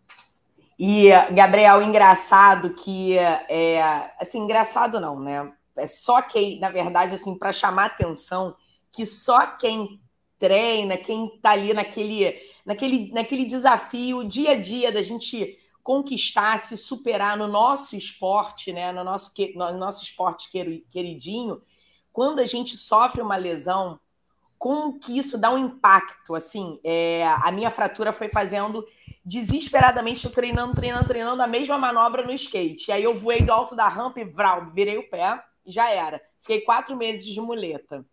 E, Gabriel, engraçado que é assim, engraçado não, né? É só quem, na verdade, assim, para chamar atenção, que só quem treina, quem está ali naquele, naquele, naquele desafio dia a dia da gente conquistar, se superar no nosso esporte, né? No nosso, no nosso esporte queridinho, quando a gente sofre uma lesão, como que isso dá um impacto? Assim, é, a minha fratura foi fazendo desesperadamente treinando, treinando, treinando a mesma manobra no skate. E aí eu voei do alto da rampa e vral, virei o pé já era. Fiquei quatro meses de muleta.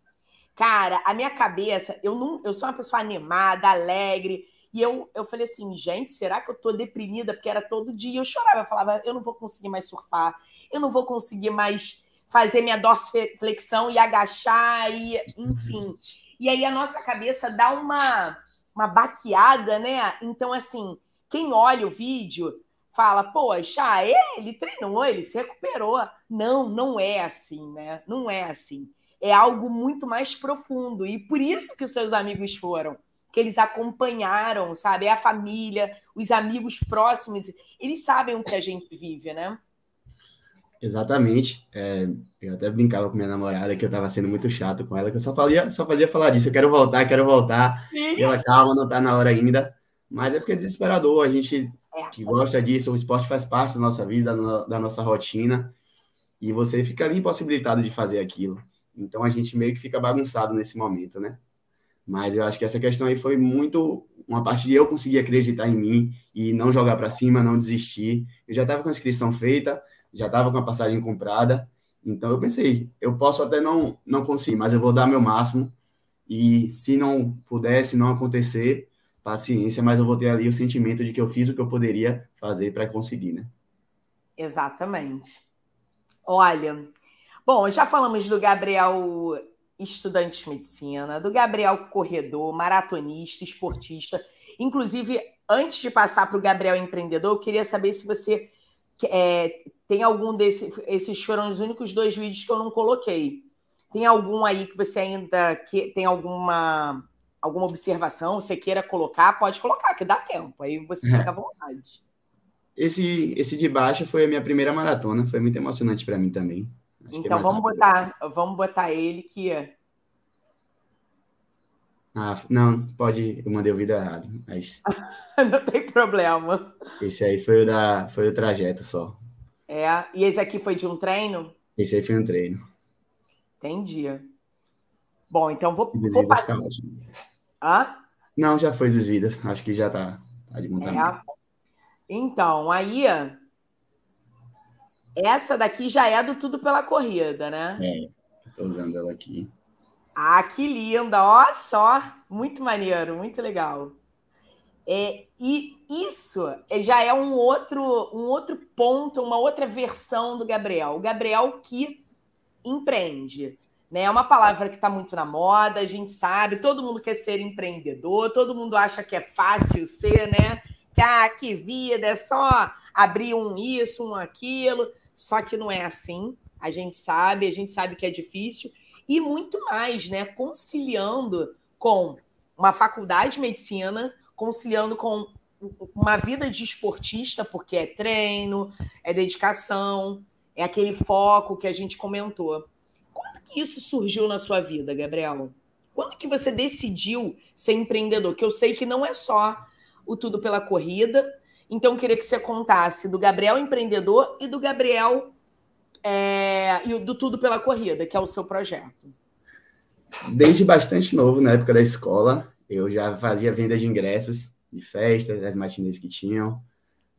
Cara, a minha cabeça, eu não, eu sou uma pessoa animada, alegre. E eu, eu falei assim, gente, será que eu tô deprimida? Porque era todo dia. Eu chorava, eu falava, eu não vou conseguir mais surfar, eu não vou conseguir mais fazer minha dorsiflexão e agachar, e enfim. *laughs* E aí a nossa cabeça dá uma uma baqueada, né? Então, assim, quem olha o vídeo fala, poxa, ah, ele treinou, ele se recuperou. Não, não é assim, né? Não é assim. É algo muito mais profundo. E por isso que os seus amigos foram, que eles acompanharam, sabe? É a família, os amigos próximos, eles sabem o que a gente vive, né? Exatamente. É, eu até brincava com minha namorada que eu estava sendo muito chato com ela, que eu só fazia, só fazia falar disso. Eu quero voltar, quero voltar. E ela, calma, não está na hora ainda. Mas é porque é desesperador. A gente é. que gosta disso, o esporte faz parte da nossa vida, da nossa rotina. E você fica impossibilitado de fazer aquilo. Então a gente meio que fica bagunçado nesse momento, né? Mas eu acho que essa questão aí foi muito uma parte de eu conseguir acreditar em mim e não jogar para cima, não desistir. Eu já estava com a inscrição feita, já estava com a passagem comprada. Então eu pensei, eu posso até não não conseguir, mas eu vou dar meu máximo. E se não puder, se não acontecer, paciência, mas eu vou ter ali o sentimento de que eu fiz o que eu poderia fazer para conseguir, né? Exatamente. Olha, bom, já falamos do Gabriel estudante de medicina, do Gabriel corredor, maratonista, esportista. Inclusive, antes de passar para o Gabriel empreendedor, eu queria saber se você é, tem algum desses. Esses foram os únicos dois vídeos que eu não coloquei. Tem algum aí que você ainda que tem alguma alguma observação, você queira colocar, pode colocar, que dá tempo. Aí você fica à vontade. Esse, esse de baixo foi a minha primeira maratona, foi muito emocionante para mim também. Acho é então é vamos botar, vamos botar ele que ah, não, pode, eu mandei o vídeo errado, mas *laughs* não tem problema. Esse aí foi o da, foi o trajeto só. É, e esse aqui foi de um treino? Esse aí foi um treino. Entendi. Bom, então vou, vou passar. Hã? Não, já foi dos vídeos. Acho que já tá, tá de montamento. É. Então, aí essa daqui já é do Tudo pela Corrida, né? É, tô usando ela aqui. Ah, que linda! Ó só, muito maneiro, muito legal. É, e isso já é um outro, um outro ponto, uma outra versão do Gabriel. O Gabriel que empreende. Né? É uma palavra que está muito na moda, a gente sabe, todo mundo quer ser empreendedor, todo mundo acha que é fácil ser, né? Que, ah, que vida, é só abrir um isso, um aquilo. Só que não é assim. A gente sabe, a gente sabe que é difícil. E muito mais, né? Conciliando com uma faculdade de medicina, conciliando com uma vida de esportista, porque é treino, é dedicação, é aquele foco que a gente comentou que isso surgiu na sua vida, Gabriel? Quando que você decidiu ser empreendedor? Que eu sei que não é só o tudo pela corrida. Então, eu queria que você contasse do Gabriel empreendedor e do Gabriel é, e do tudo pela corrida, que é o seu projeto. Desde bastante novo, na época da escola, eu já fazia venda de ingressos de festas, das matinês que tinham.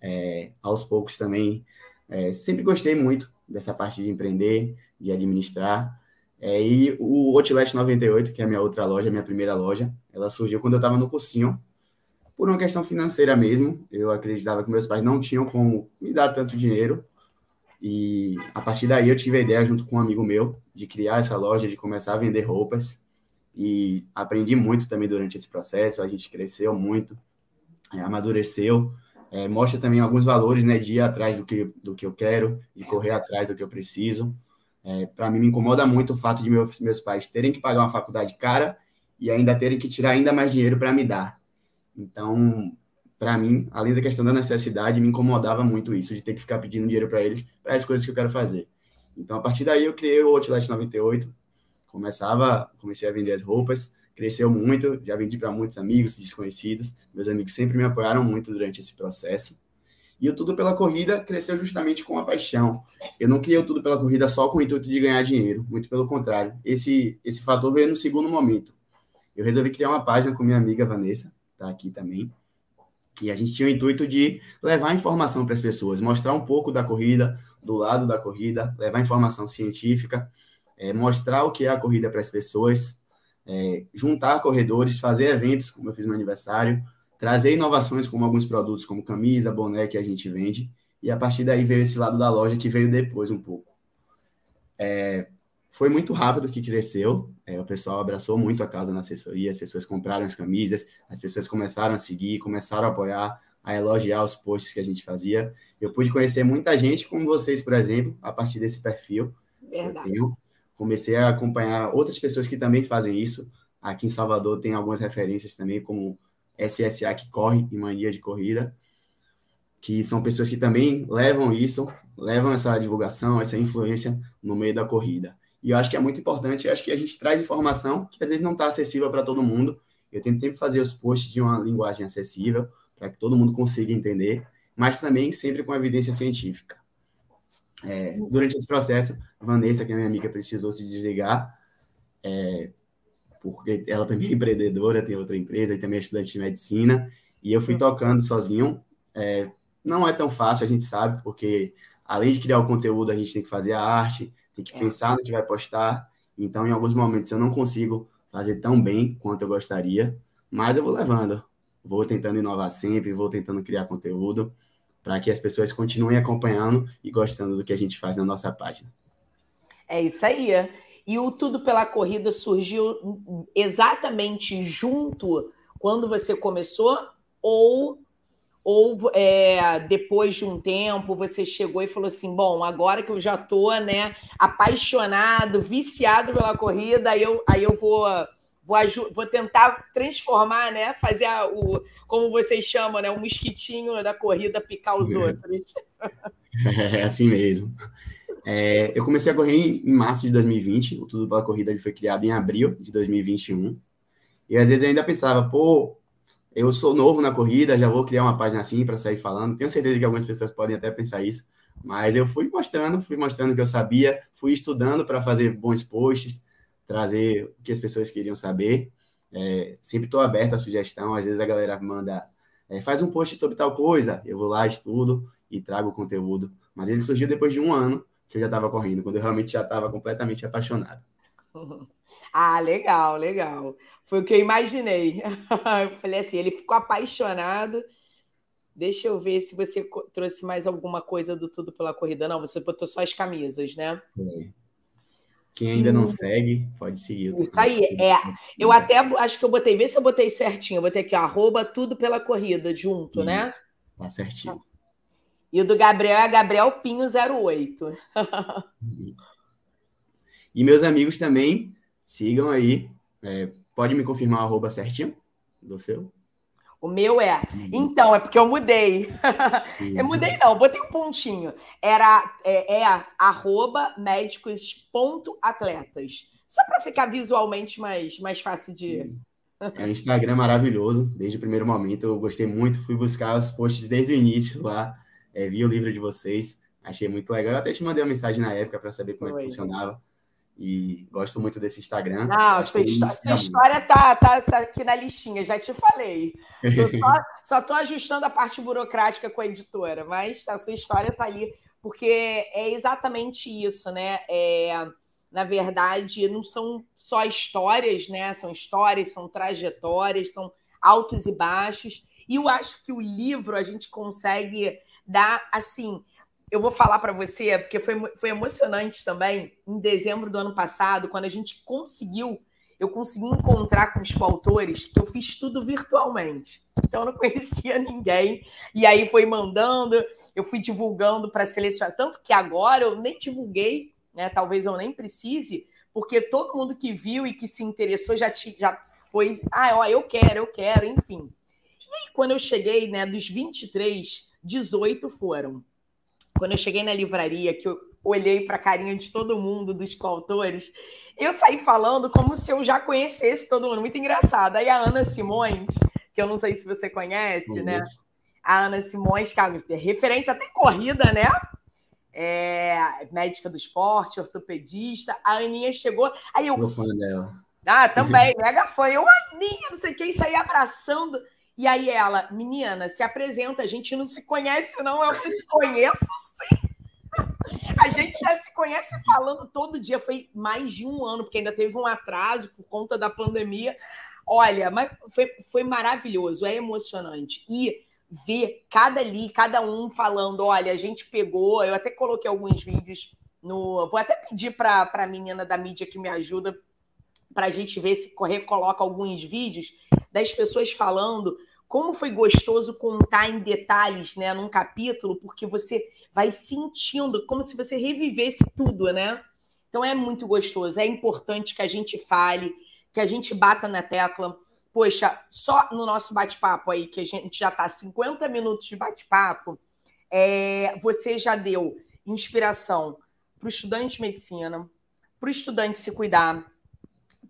É, aos poucos também, é, sempre gostei muito dessa parte de empreender, de administrar. É, e o Outlet 98, que é a minha outra loja, minha primeira loja, ela surgiu quando eu estava no cursinho, por uma questão financeira mesmo. Eu acreditava que meus pais não tinham como me dar tanto dinheiro. E a partir daí eu tive a ideia, junto com um amigo meu, de criar essa loja, de começar a vender roupas. E aprendi muito também durante esse processo. A gente cresceu muito, é, amadureceu. É, mostra também alguns valores, né, de ir atrás do que, do que eu quero e correr atrás do que eu preciso. É, para mim, me incomoda muito o fato de meus, meus pais terem que pagar uma faculdade cara e ainda terem que tirar ainda mais dinheiro para me dar. Então, para mim, além da questão da necessidade, me incomodava muito isso, de ter que ficar pedindo dinheiro para eles para as coisas que eu quero fazer. Então, a partir daí, eu criei o Outlet 98, começava, comecei a vender as roupas, cresceu muito, já vendi para muitos amigos, desconhecidos. Meus amigos sempre me apoiaram muito durante esse processo. E o Tudo pela Corrida cresceu justamente com a paixão. Eu não criei o Tudo pela Corrida só com o intuito de ganhar dinheiro, muito pelo contrário. Esse, esse fator veio no segundo momento. Eu resolvi criar uma página com minha amiga Vanessa, tá aqui também. E a gente tinha o intuito de levar informação para as pessoas, mostrar um pouco da corrida, do lado da corrida, levar informação científica, é, mostrar o que é a corrida para as pessoas, é, juntar corredores, fazer eventos, como eu fiz no aniversário, trazer inovações como alguns produtos, como camisa, boné que a gente vende, e a partir daí veio esse lado da loja que veio depois um pouco. É, foi muito rápido que cresceu. É, o pessoal abraçou muito a causa na assessoria, as pessoas compraram as camisas, as pessoas começaram a seguir, começaram a apoiar, a elogiar os posts que a gente fazia. Eu pude conhecer muita gente, como vocês, por exemplo, a partir desse perfil. Verdade. Eu tenho. Comecei a acompanhar outras pessoas que também fazem isso. Aqui em Salvador tem algumas referências também, como SSA que corre e Mania de Corrida, que são pessoas que também levam isso, levam essa divulgação, essa influência no meio da corrida. E eu acho que é muito importante, eu acho que a gente traz informação que às vezes não está acessível para todo mundo. Eu tento sempre fazer os posts de uma linguagem acessível, para que todo mundo consiga entender, mas também sempre com evidência científica. É, durante esse processo, Vanessa, que é minha amiga, precisou se desligar, é, porque ela também é empreendedora, tem outra empresa e também é estudante de medicina, e eu fui tocando sozinho. É, não é tão fácil, a gente sabe, porque além de criar o conteúdo, a gente tem que fazer a arte, tem que é. pensar no que vai postar. Então, em alguns momentos, eu não consigo fazer tão bem quanto eu gostaria, mas eu vou levando. Vou tentando inovar sempre, vou tentando criar conteúdo para que as pessoas continuem acompanhando e gostando do que a gente faz na nossa página. É isso aí. E o Tudo pela Corrida surgiu exatamente junto quando você começou ou ou é, depois de um tempo você chegou e falou assim: bom, agora que eu já estou né, apaixonado, viciado pela corrida, aí eu, aí eu vou, vou, vou tentar transformar, né? Fazer a, o, como vocês chamam, né? O mosquitinho da corrida picar os é. outros. É assim mesmo. É, eu comecei a correr em março de 2020, o Tudo pela Corrida foi criado em abril de 2021. E às vezes eu ainda pensava, pô, eu sou novo na corrida, já vou criar uma página assim para sair falando. Tenho certeza que algumas pessoas podem até pensar isso, mas eu fui mostrando, fui mostrando o que eu sabia, fui estudando para fazer bons posts, trazer o que as pessoas queriam saber. É, sempre estou aberto à sugestão. Às vezes a galera manda, é, faz um post sobre tal coisa, eu vou lá, estudo e trago o conteúdo. Mas ele surgiu depois de um ano que eu já estava correndo, quando eu realmente já estava completamente apaixonado. *laughs* Ah, legal, legal. Foi o que eu imaginei. *laughs* Eu falei assim, ele ficou apaixonado. Deixa eu ver se você trouxe mais alguma coisa do Tudo pela Corrida. Não, você botou só as camisas, né? Quem ainda não segue, pode seguir. Isso aí, é. Eu até acho que eu botei, vê se eu botei certinho. Eu botei aqui, ó, arroba Tudo pela Corrida, junto, né? Isso, né? Tá certinho. E o do Gabriel é Gabriel Pinho 08. *laughs* e meus amigos também Sigam aí. É, pode me confirmar o arroba certinho do seu? O meu é. Uhum. Então, é porque eu mudei. *laughs* eu mudei, não, botei um pontinho. Era é, é arroba médicos.atletas. Só para ficar visualmente mais, mais fácil de. É um Instagram maravilhoso, desde o primeiro momento. Eu gostei muito, fui buscar os posts desde o início lá, é, vi o livro de vocês, achei muito legal. Eu até te mandei uma mensagem na época para saber como Foi. é que funcionava e gosto muito desse Instagram. Não, sua, sua história tá, tá, tá aqui na listinha, já te falei. *laughs* só, estou ajustando a parte burocrática com a editora, mas a sua história tá ali, porque é exatamente isso, né? É, na verdade, não são só histórias, né? São histórias, são trajetórias, são altos e baixos. E eu acho que o livro a gente consegue dar assim eu vou falar para você, porque foi, foi emocionante também, em dezembro do ano passado, quando a gente conseguiu, eu consegui encontrar com os coautores, que eu fiz tudo virtualmente. Então eu não *laughs* conhecia ninguém. E aí foi mandando, eu fui divulgando para selecionar. Tanto que agora eu nem divulguei, né? Talvez eu nem precise, porque todo mundo que viu e que se interessou já, te, já foi, ah, ó, eu quero, eu quero, enfim. E aí, quando eu cheguei, né, dos 23, 18 foram. Quando eu cheguei na livraria, que eu olhei para a carinha de todo mundo, dos coautores, eu saí falando como se eu já conhecesse todo mundo. Muito engraçado. Aí a Ana Simões, que eu não sei se você conhece, né? A Ana Simões, que é referência até corrida, né? É, médica do esporte, ortopedista. A Aninha chegou. Aí eu. Sou fã dela. Ah, também, mega fã. Eu, Aninha, não sei o que, isso aí abraçando. E aí ela, menina, se apresenta, a gente não se conhece, não. Eu se conheço *laughs* a gente já se conhece falando todo dia, foi mais de um ano, porque ainda teve um atraso por conta da pandemia. Olha, mas foi, foi maravilhoso, é emocionante. E ver cada ali, cada um falando: olha, a gente pegou, eu até coloquei alguns vídeos no. Vou até pedir para a menina da mídia que me ajuda para a gente ver se recoloca alguns vídeos das pessoas falando como foi gostoso contar em detalhes, né, num capítulo, porque você vai sentindo como se você revivesse tudo, né? Então é muito gostoso, é importante que a gente fale, que a gente bata na tecla. Poxa, só no nosso bate-papo aí, que a gente já está 50 minutos de bate-papo, é, você já deu inspiração para o estudante de medicina, para o estudante se cuidar,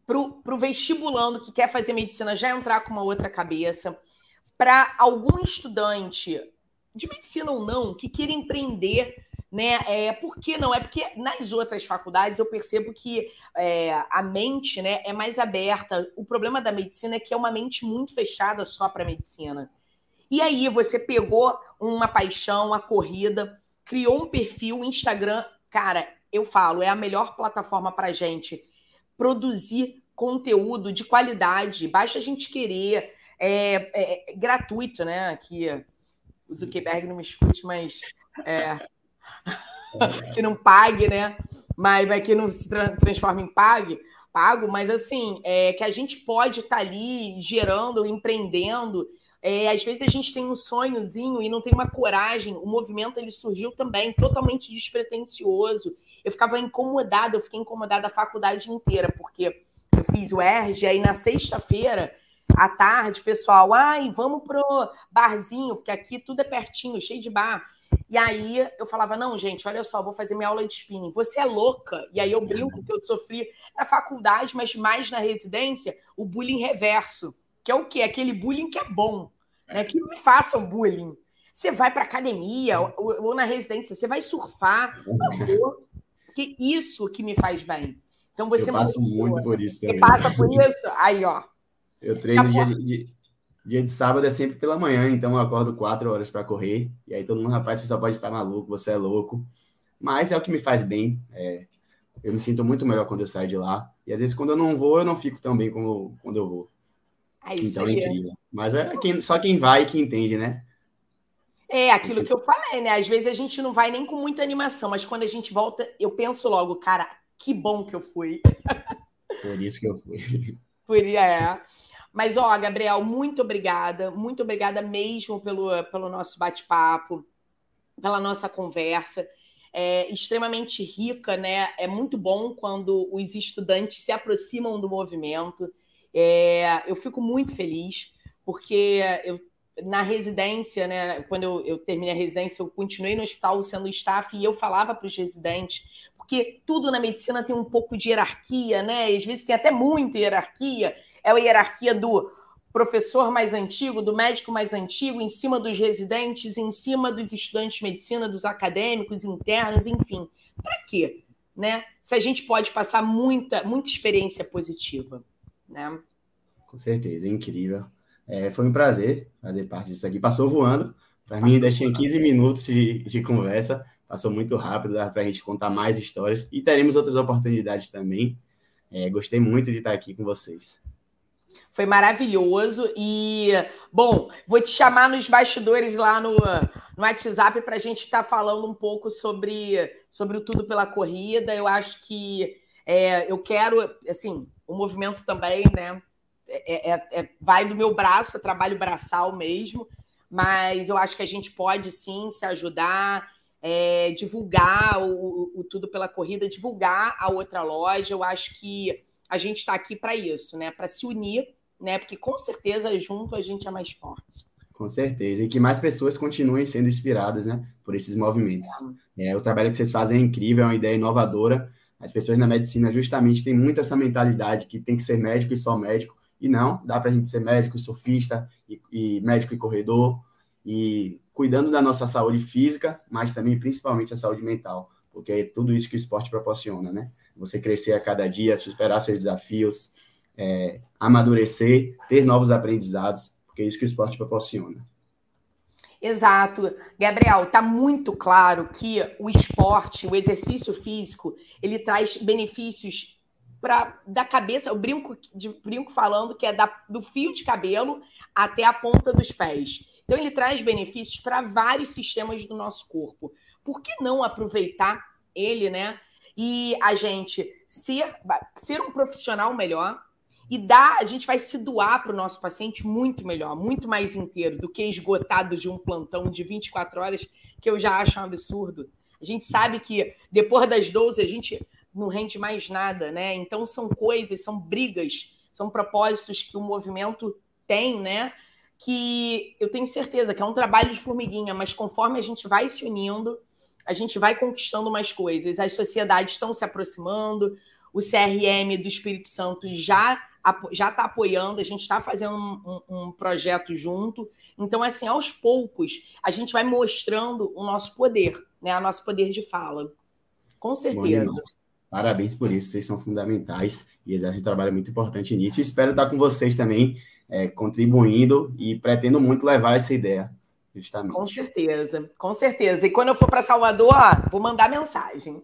para o vestibulando que quer fazer medicina já entrar com uma outra cabeça, para algum estudante de medicina ou não que queira empreender, né? É, por que não? É porque nas outras faculdades eu percebo que é, a mente né, é mais aberta. O problema da medicina é que é uma mente muito fechada só para medicina. E aí você pegou uma paixão, a corrida, criou um perfil, Instagram, cara, eu falo, é a melhor plataforma para gente produzir conteúdo de qualidade. Basta a gente querer, é, é, gratuito, né? Que o Zuckerberg não me escute, mas é, *laughs* que não pague, né? Mas que não se transforme em pague, pago, mas assim, é, que a gente pode estar tá ali gerando, empreendendo. É, às vezes a gente tem um sonhozinho e não tem uma coragem. O movimento ele surgiu também totalmente despretensioso. Eu ficava incomodada, eu fiquei incomodada a faculdade inteira, porque eu fiz o ERG, aí na sexta-feira à tarde, pessoal, ai, vamos pro barzinho, porque aqui tudo é pertinho, cheio de bar. E aí eu falava, não, gente, olha só, vou fazer minha aula de spinning. Você é louca? E aí eu brinco que eu sofri na faculdade, mas mais na residência, o bullying reverso, que é o quê? Aquele bullying que é bom, né? Que me façam bullying. Você vai para academia ou, ou, na residência, você vai surfar, que isso que me faz bem. Então você eu passo muito por isso também. Você passa por isso? Aí, ó. Eu treino dia de, dia de, sábado é sempre pela manhã, então eu acordo quatro horas para correr. E aí todo mundo, rapaz, você só pode estar maluco, você é louco. Mas é o que me faz bem. É, eu me sinto muito melhor quando eu saio de lá. E às vezes quando eu não vou, eu não fico tão bem como quando eu vou. É então é incrível. Mas é quem, só quem vai que entende, né? É aquilo que eu falei, né? Às vezes a gente não vai nem com muita animação, mas quando a gente volta, eu penso logo, cara, que bom que eu fui. *laughs* Por isso que eu fui. Por, é. Mas, ó, Gabriel, muito obrigada. Muito obrigada mesmo pelo, pelo nosso bate-papo, pela nossa conversa. É extremamente rica, né? É muito bom quando os estudantes se aproximam do movimento. É, eu fico muito feliz, porque eu na residência, né, quando eu, eu, terminei a residência, eu continuei no hospital sendo staff e eu falava para os residentes porque tudo na medicina tem um pouco de hierarquia, né? E às vezes tem até muita hierarquia. É a hierarquia do professor mais antigo, do médico mais antigo, em cima dos residentes, em cima dos estudantes de medicina, dos acadêmicos internos, enfim. Para quê? Né? Se a gente pode passar muita, muita experiência positiva, né? Com certeza, é incrível. É, foi um prazer fazer parte disso aqui. Passou voando. Para mim, ainda tinha 15 minutos de, de conversa passou muito rápido, para a gente contar mais histórias e teremos outras oportunidades também. É, gostei muito de estar aqui com vocês. Foi maravilhoso e, bom, vou te chamar nos bastidores lá no, no WhatsApp para a gente estar tá falando um pouco sobre, sobre o Tudo pela Corrida. Eu acho que é, eu quero, assim, o movimento também, né? É, é, é, vai do meu braço, é trabalho braçal mesmo, mas eu acho que a gente pode sim se ajudar, é, divulgar o, o, Tudo pela Corrida, divulgar a outra loja. Eu acho que a gente está aqui para isso, né? Para se unir, né? Porque com certeza junto a gente é mais forte. Com certeza. E que mais pessoas continuem sendo inspiradas, né? Por esses movimentos. É. é o trabalho que vocês fazem é incrível, é uma ideia inovadora. As pessoas na medicina justamente têm muito essa mentalidade que tem que ser médico e só médico. E não, dá para a gente ser médico, surfista e, e médico e corredor. E cuidando da nossa saúde física, mas também principalmente a saúde mental, porque é tudo isso que o esporte proporciona, né? Você crescer a cada dia, superar seus desafios, é, amadurecer, ter novos aprendizados, porque é isso que o esporte proporciona. Exato. Gabriel, está muito claro que o esporte, o exercício físico, ele traz benefícios para da cabeça, eu brinco, de, brinco falando que é da, do fio de cabelo até a ponta dos pés. Então, ele traz benefícios para vários sistemas do nosso corpo. Por que não aproveitar ele, né? e a gente ser, ser um profissional melhor e dar, a gente vai se doar para o nosso paciente muito melhor, muito mais inteiro do que esgotado de um plantão de 24 horas, que eu já acho um absurdo. A gente sabe que depois das 12 a gente não rende mais nada, né? Então são coisas, são brigas, são propósitos que o movimento tem, né? Que eu tenho certeza que é um trabalho de formiguinha, mas conforme a gente vai se unindo, a gente vai conquistando mais coisas. As sociedades estão se aproximando, o CRM do Espírito Santo já já está apoiando, a gente está fazendo um, um, um, projeto junto. Então, assim, aos poucos, a gente vai mostrando o nosso poder, né? O nosso poder de fala. Com certeza. Parabéns por isso, vocês são fundamentais e exercem um trabalho muito importante nisso. E espero estar com vocês também, é, contribuindo e pretendo muito levar essa ideia. Justamente. Com certeza, com certeza. E quando eu for para Salvador, ó, vou mandar mensagem.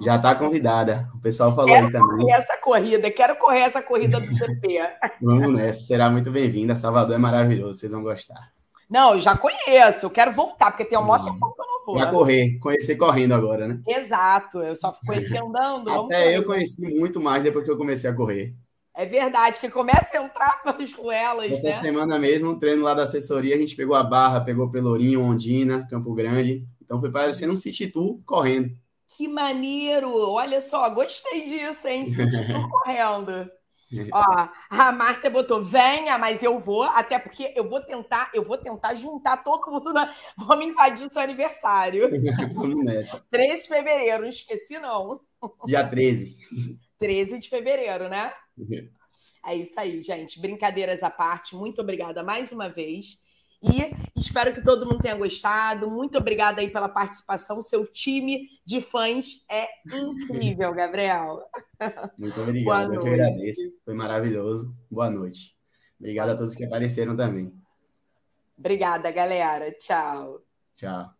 Já está convidada. O pessoal falou quero aí também. Correr essa corrida, quero correr essa corrida do GP. *laughs* Vamos nessa, será muito bem-vinda. Salvador é maravilhoso, vocês vão gostar. Não, eu já conheço, eu quero voltar, porque tem um moto tempo que eu não vou. Vai correr, conhecer correndo agora, né? Exato, eu só conheci andando. Até eu conheci muito mais depois que eu comecei a correr. É verdade, que começa a entrar *laughs* nas ruelas. Essa né? semana mesmo, um treino lá da assessoria, a gente pegou a Barra, pegou Pelourinho, Ondina, Campo Grande. Então foi parecendo um City Tour correndo. Que maneiro! Olha só, gostei disso, hein? Tour *laughs* correndo. Ó, a Márcia botou, venha, mas eu vou, até porque eu vou tentar, eu vou tentar juntar todo mundo, na... *laughs* vamos invadir o seu aniversário. *laughs* vamos nessa. 13 de fevereiro, não esqueci não. Dia 13. 13 de fevereiro, né? É isso aí, gente. Brincadeiras à parte, muito obrigada mais uma vez. E espero que todo mundo tenha gostado. Muito obrigada aí pela participação. Seu time de fãs é incrível, Gabriel. Muito *laughs* obrigado. Eu que agradeço. Foi maravilhoso. Boa noite. Obrigado a todos que apareceram também. Obrigada, galera. Tchau. Tchau.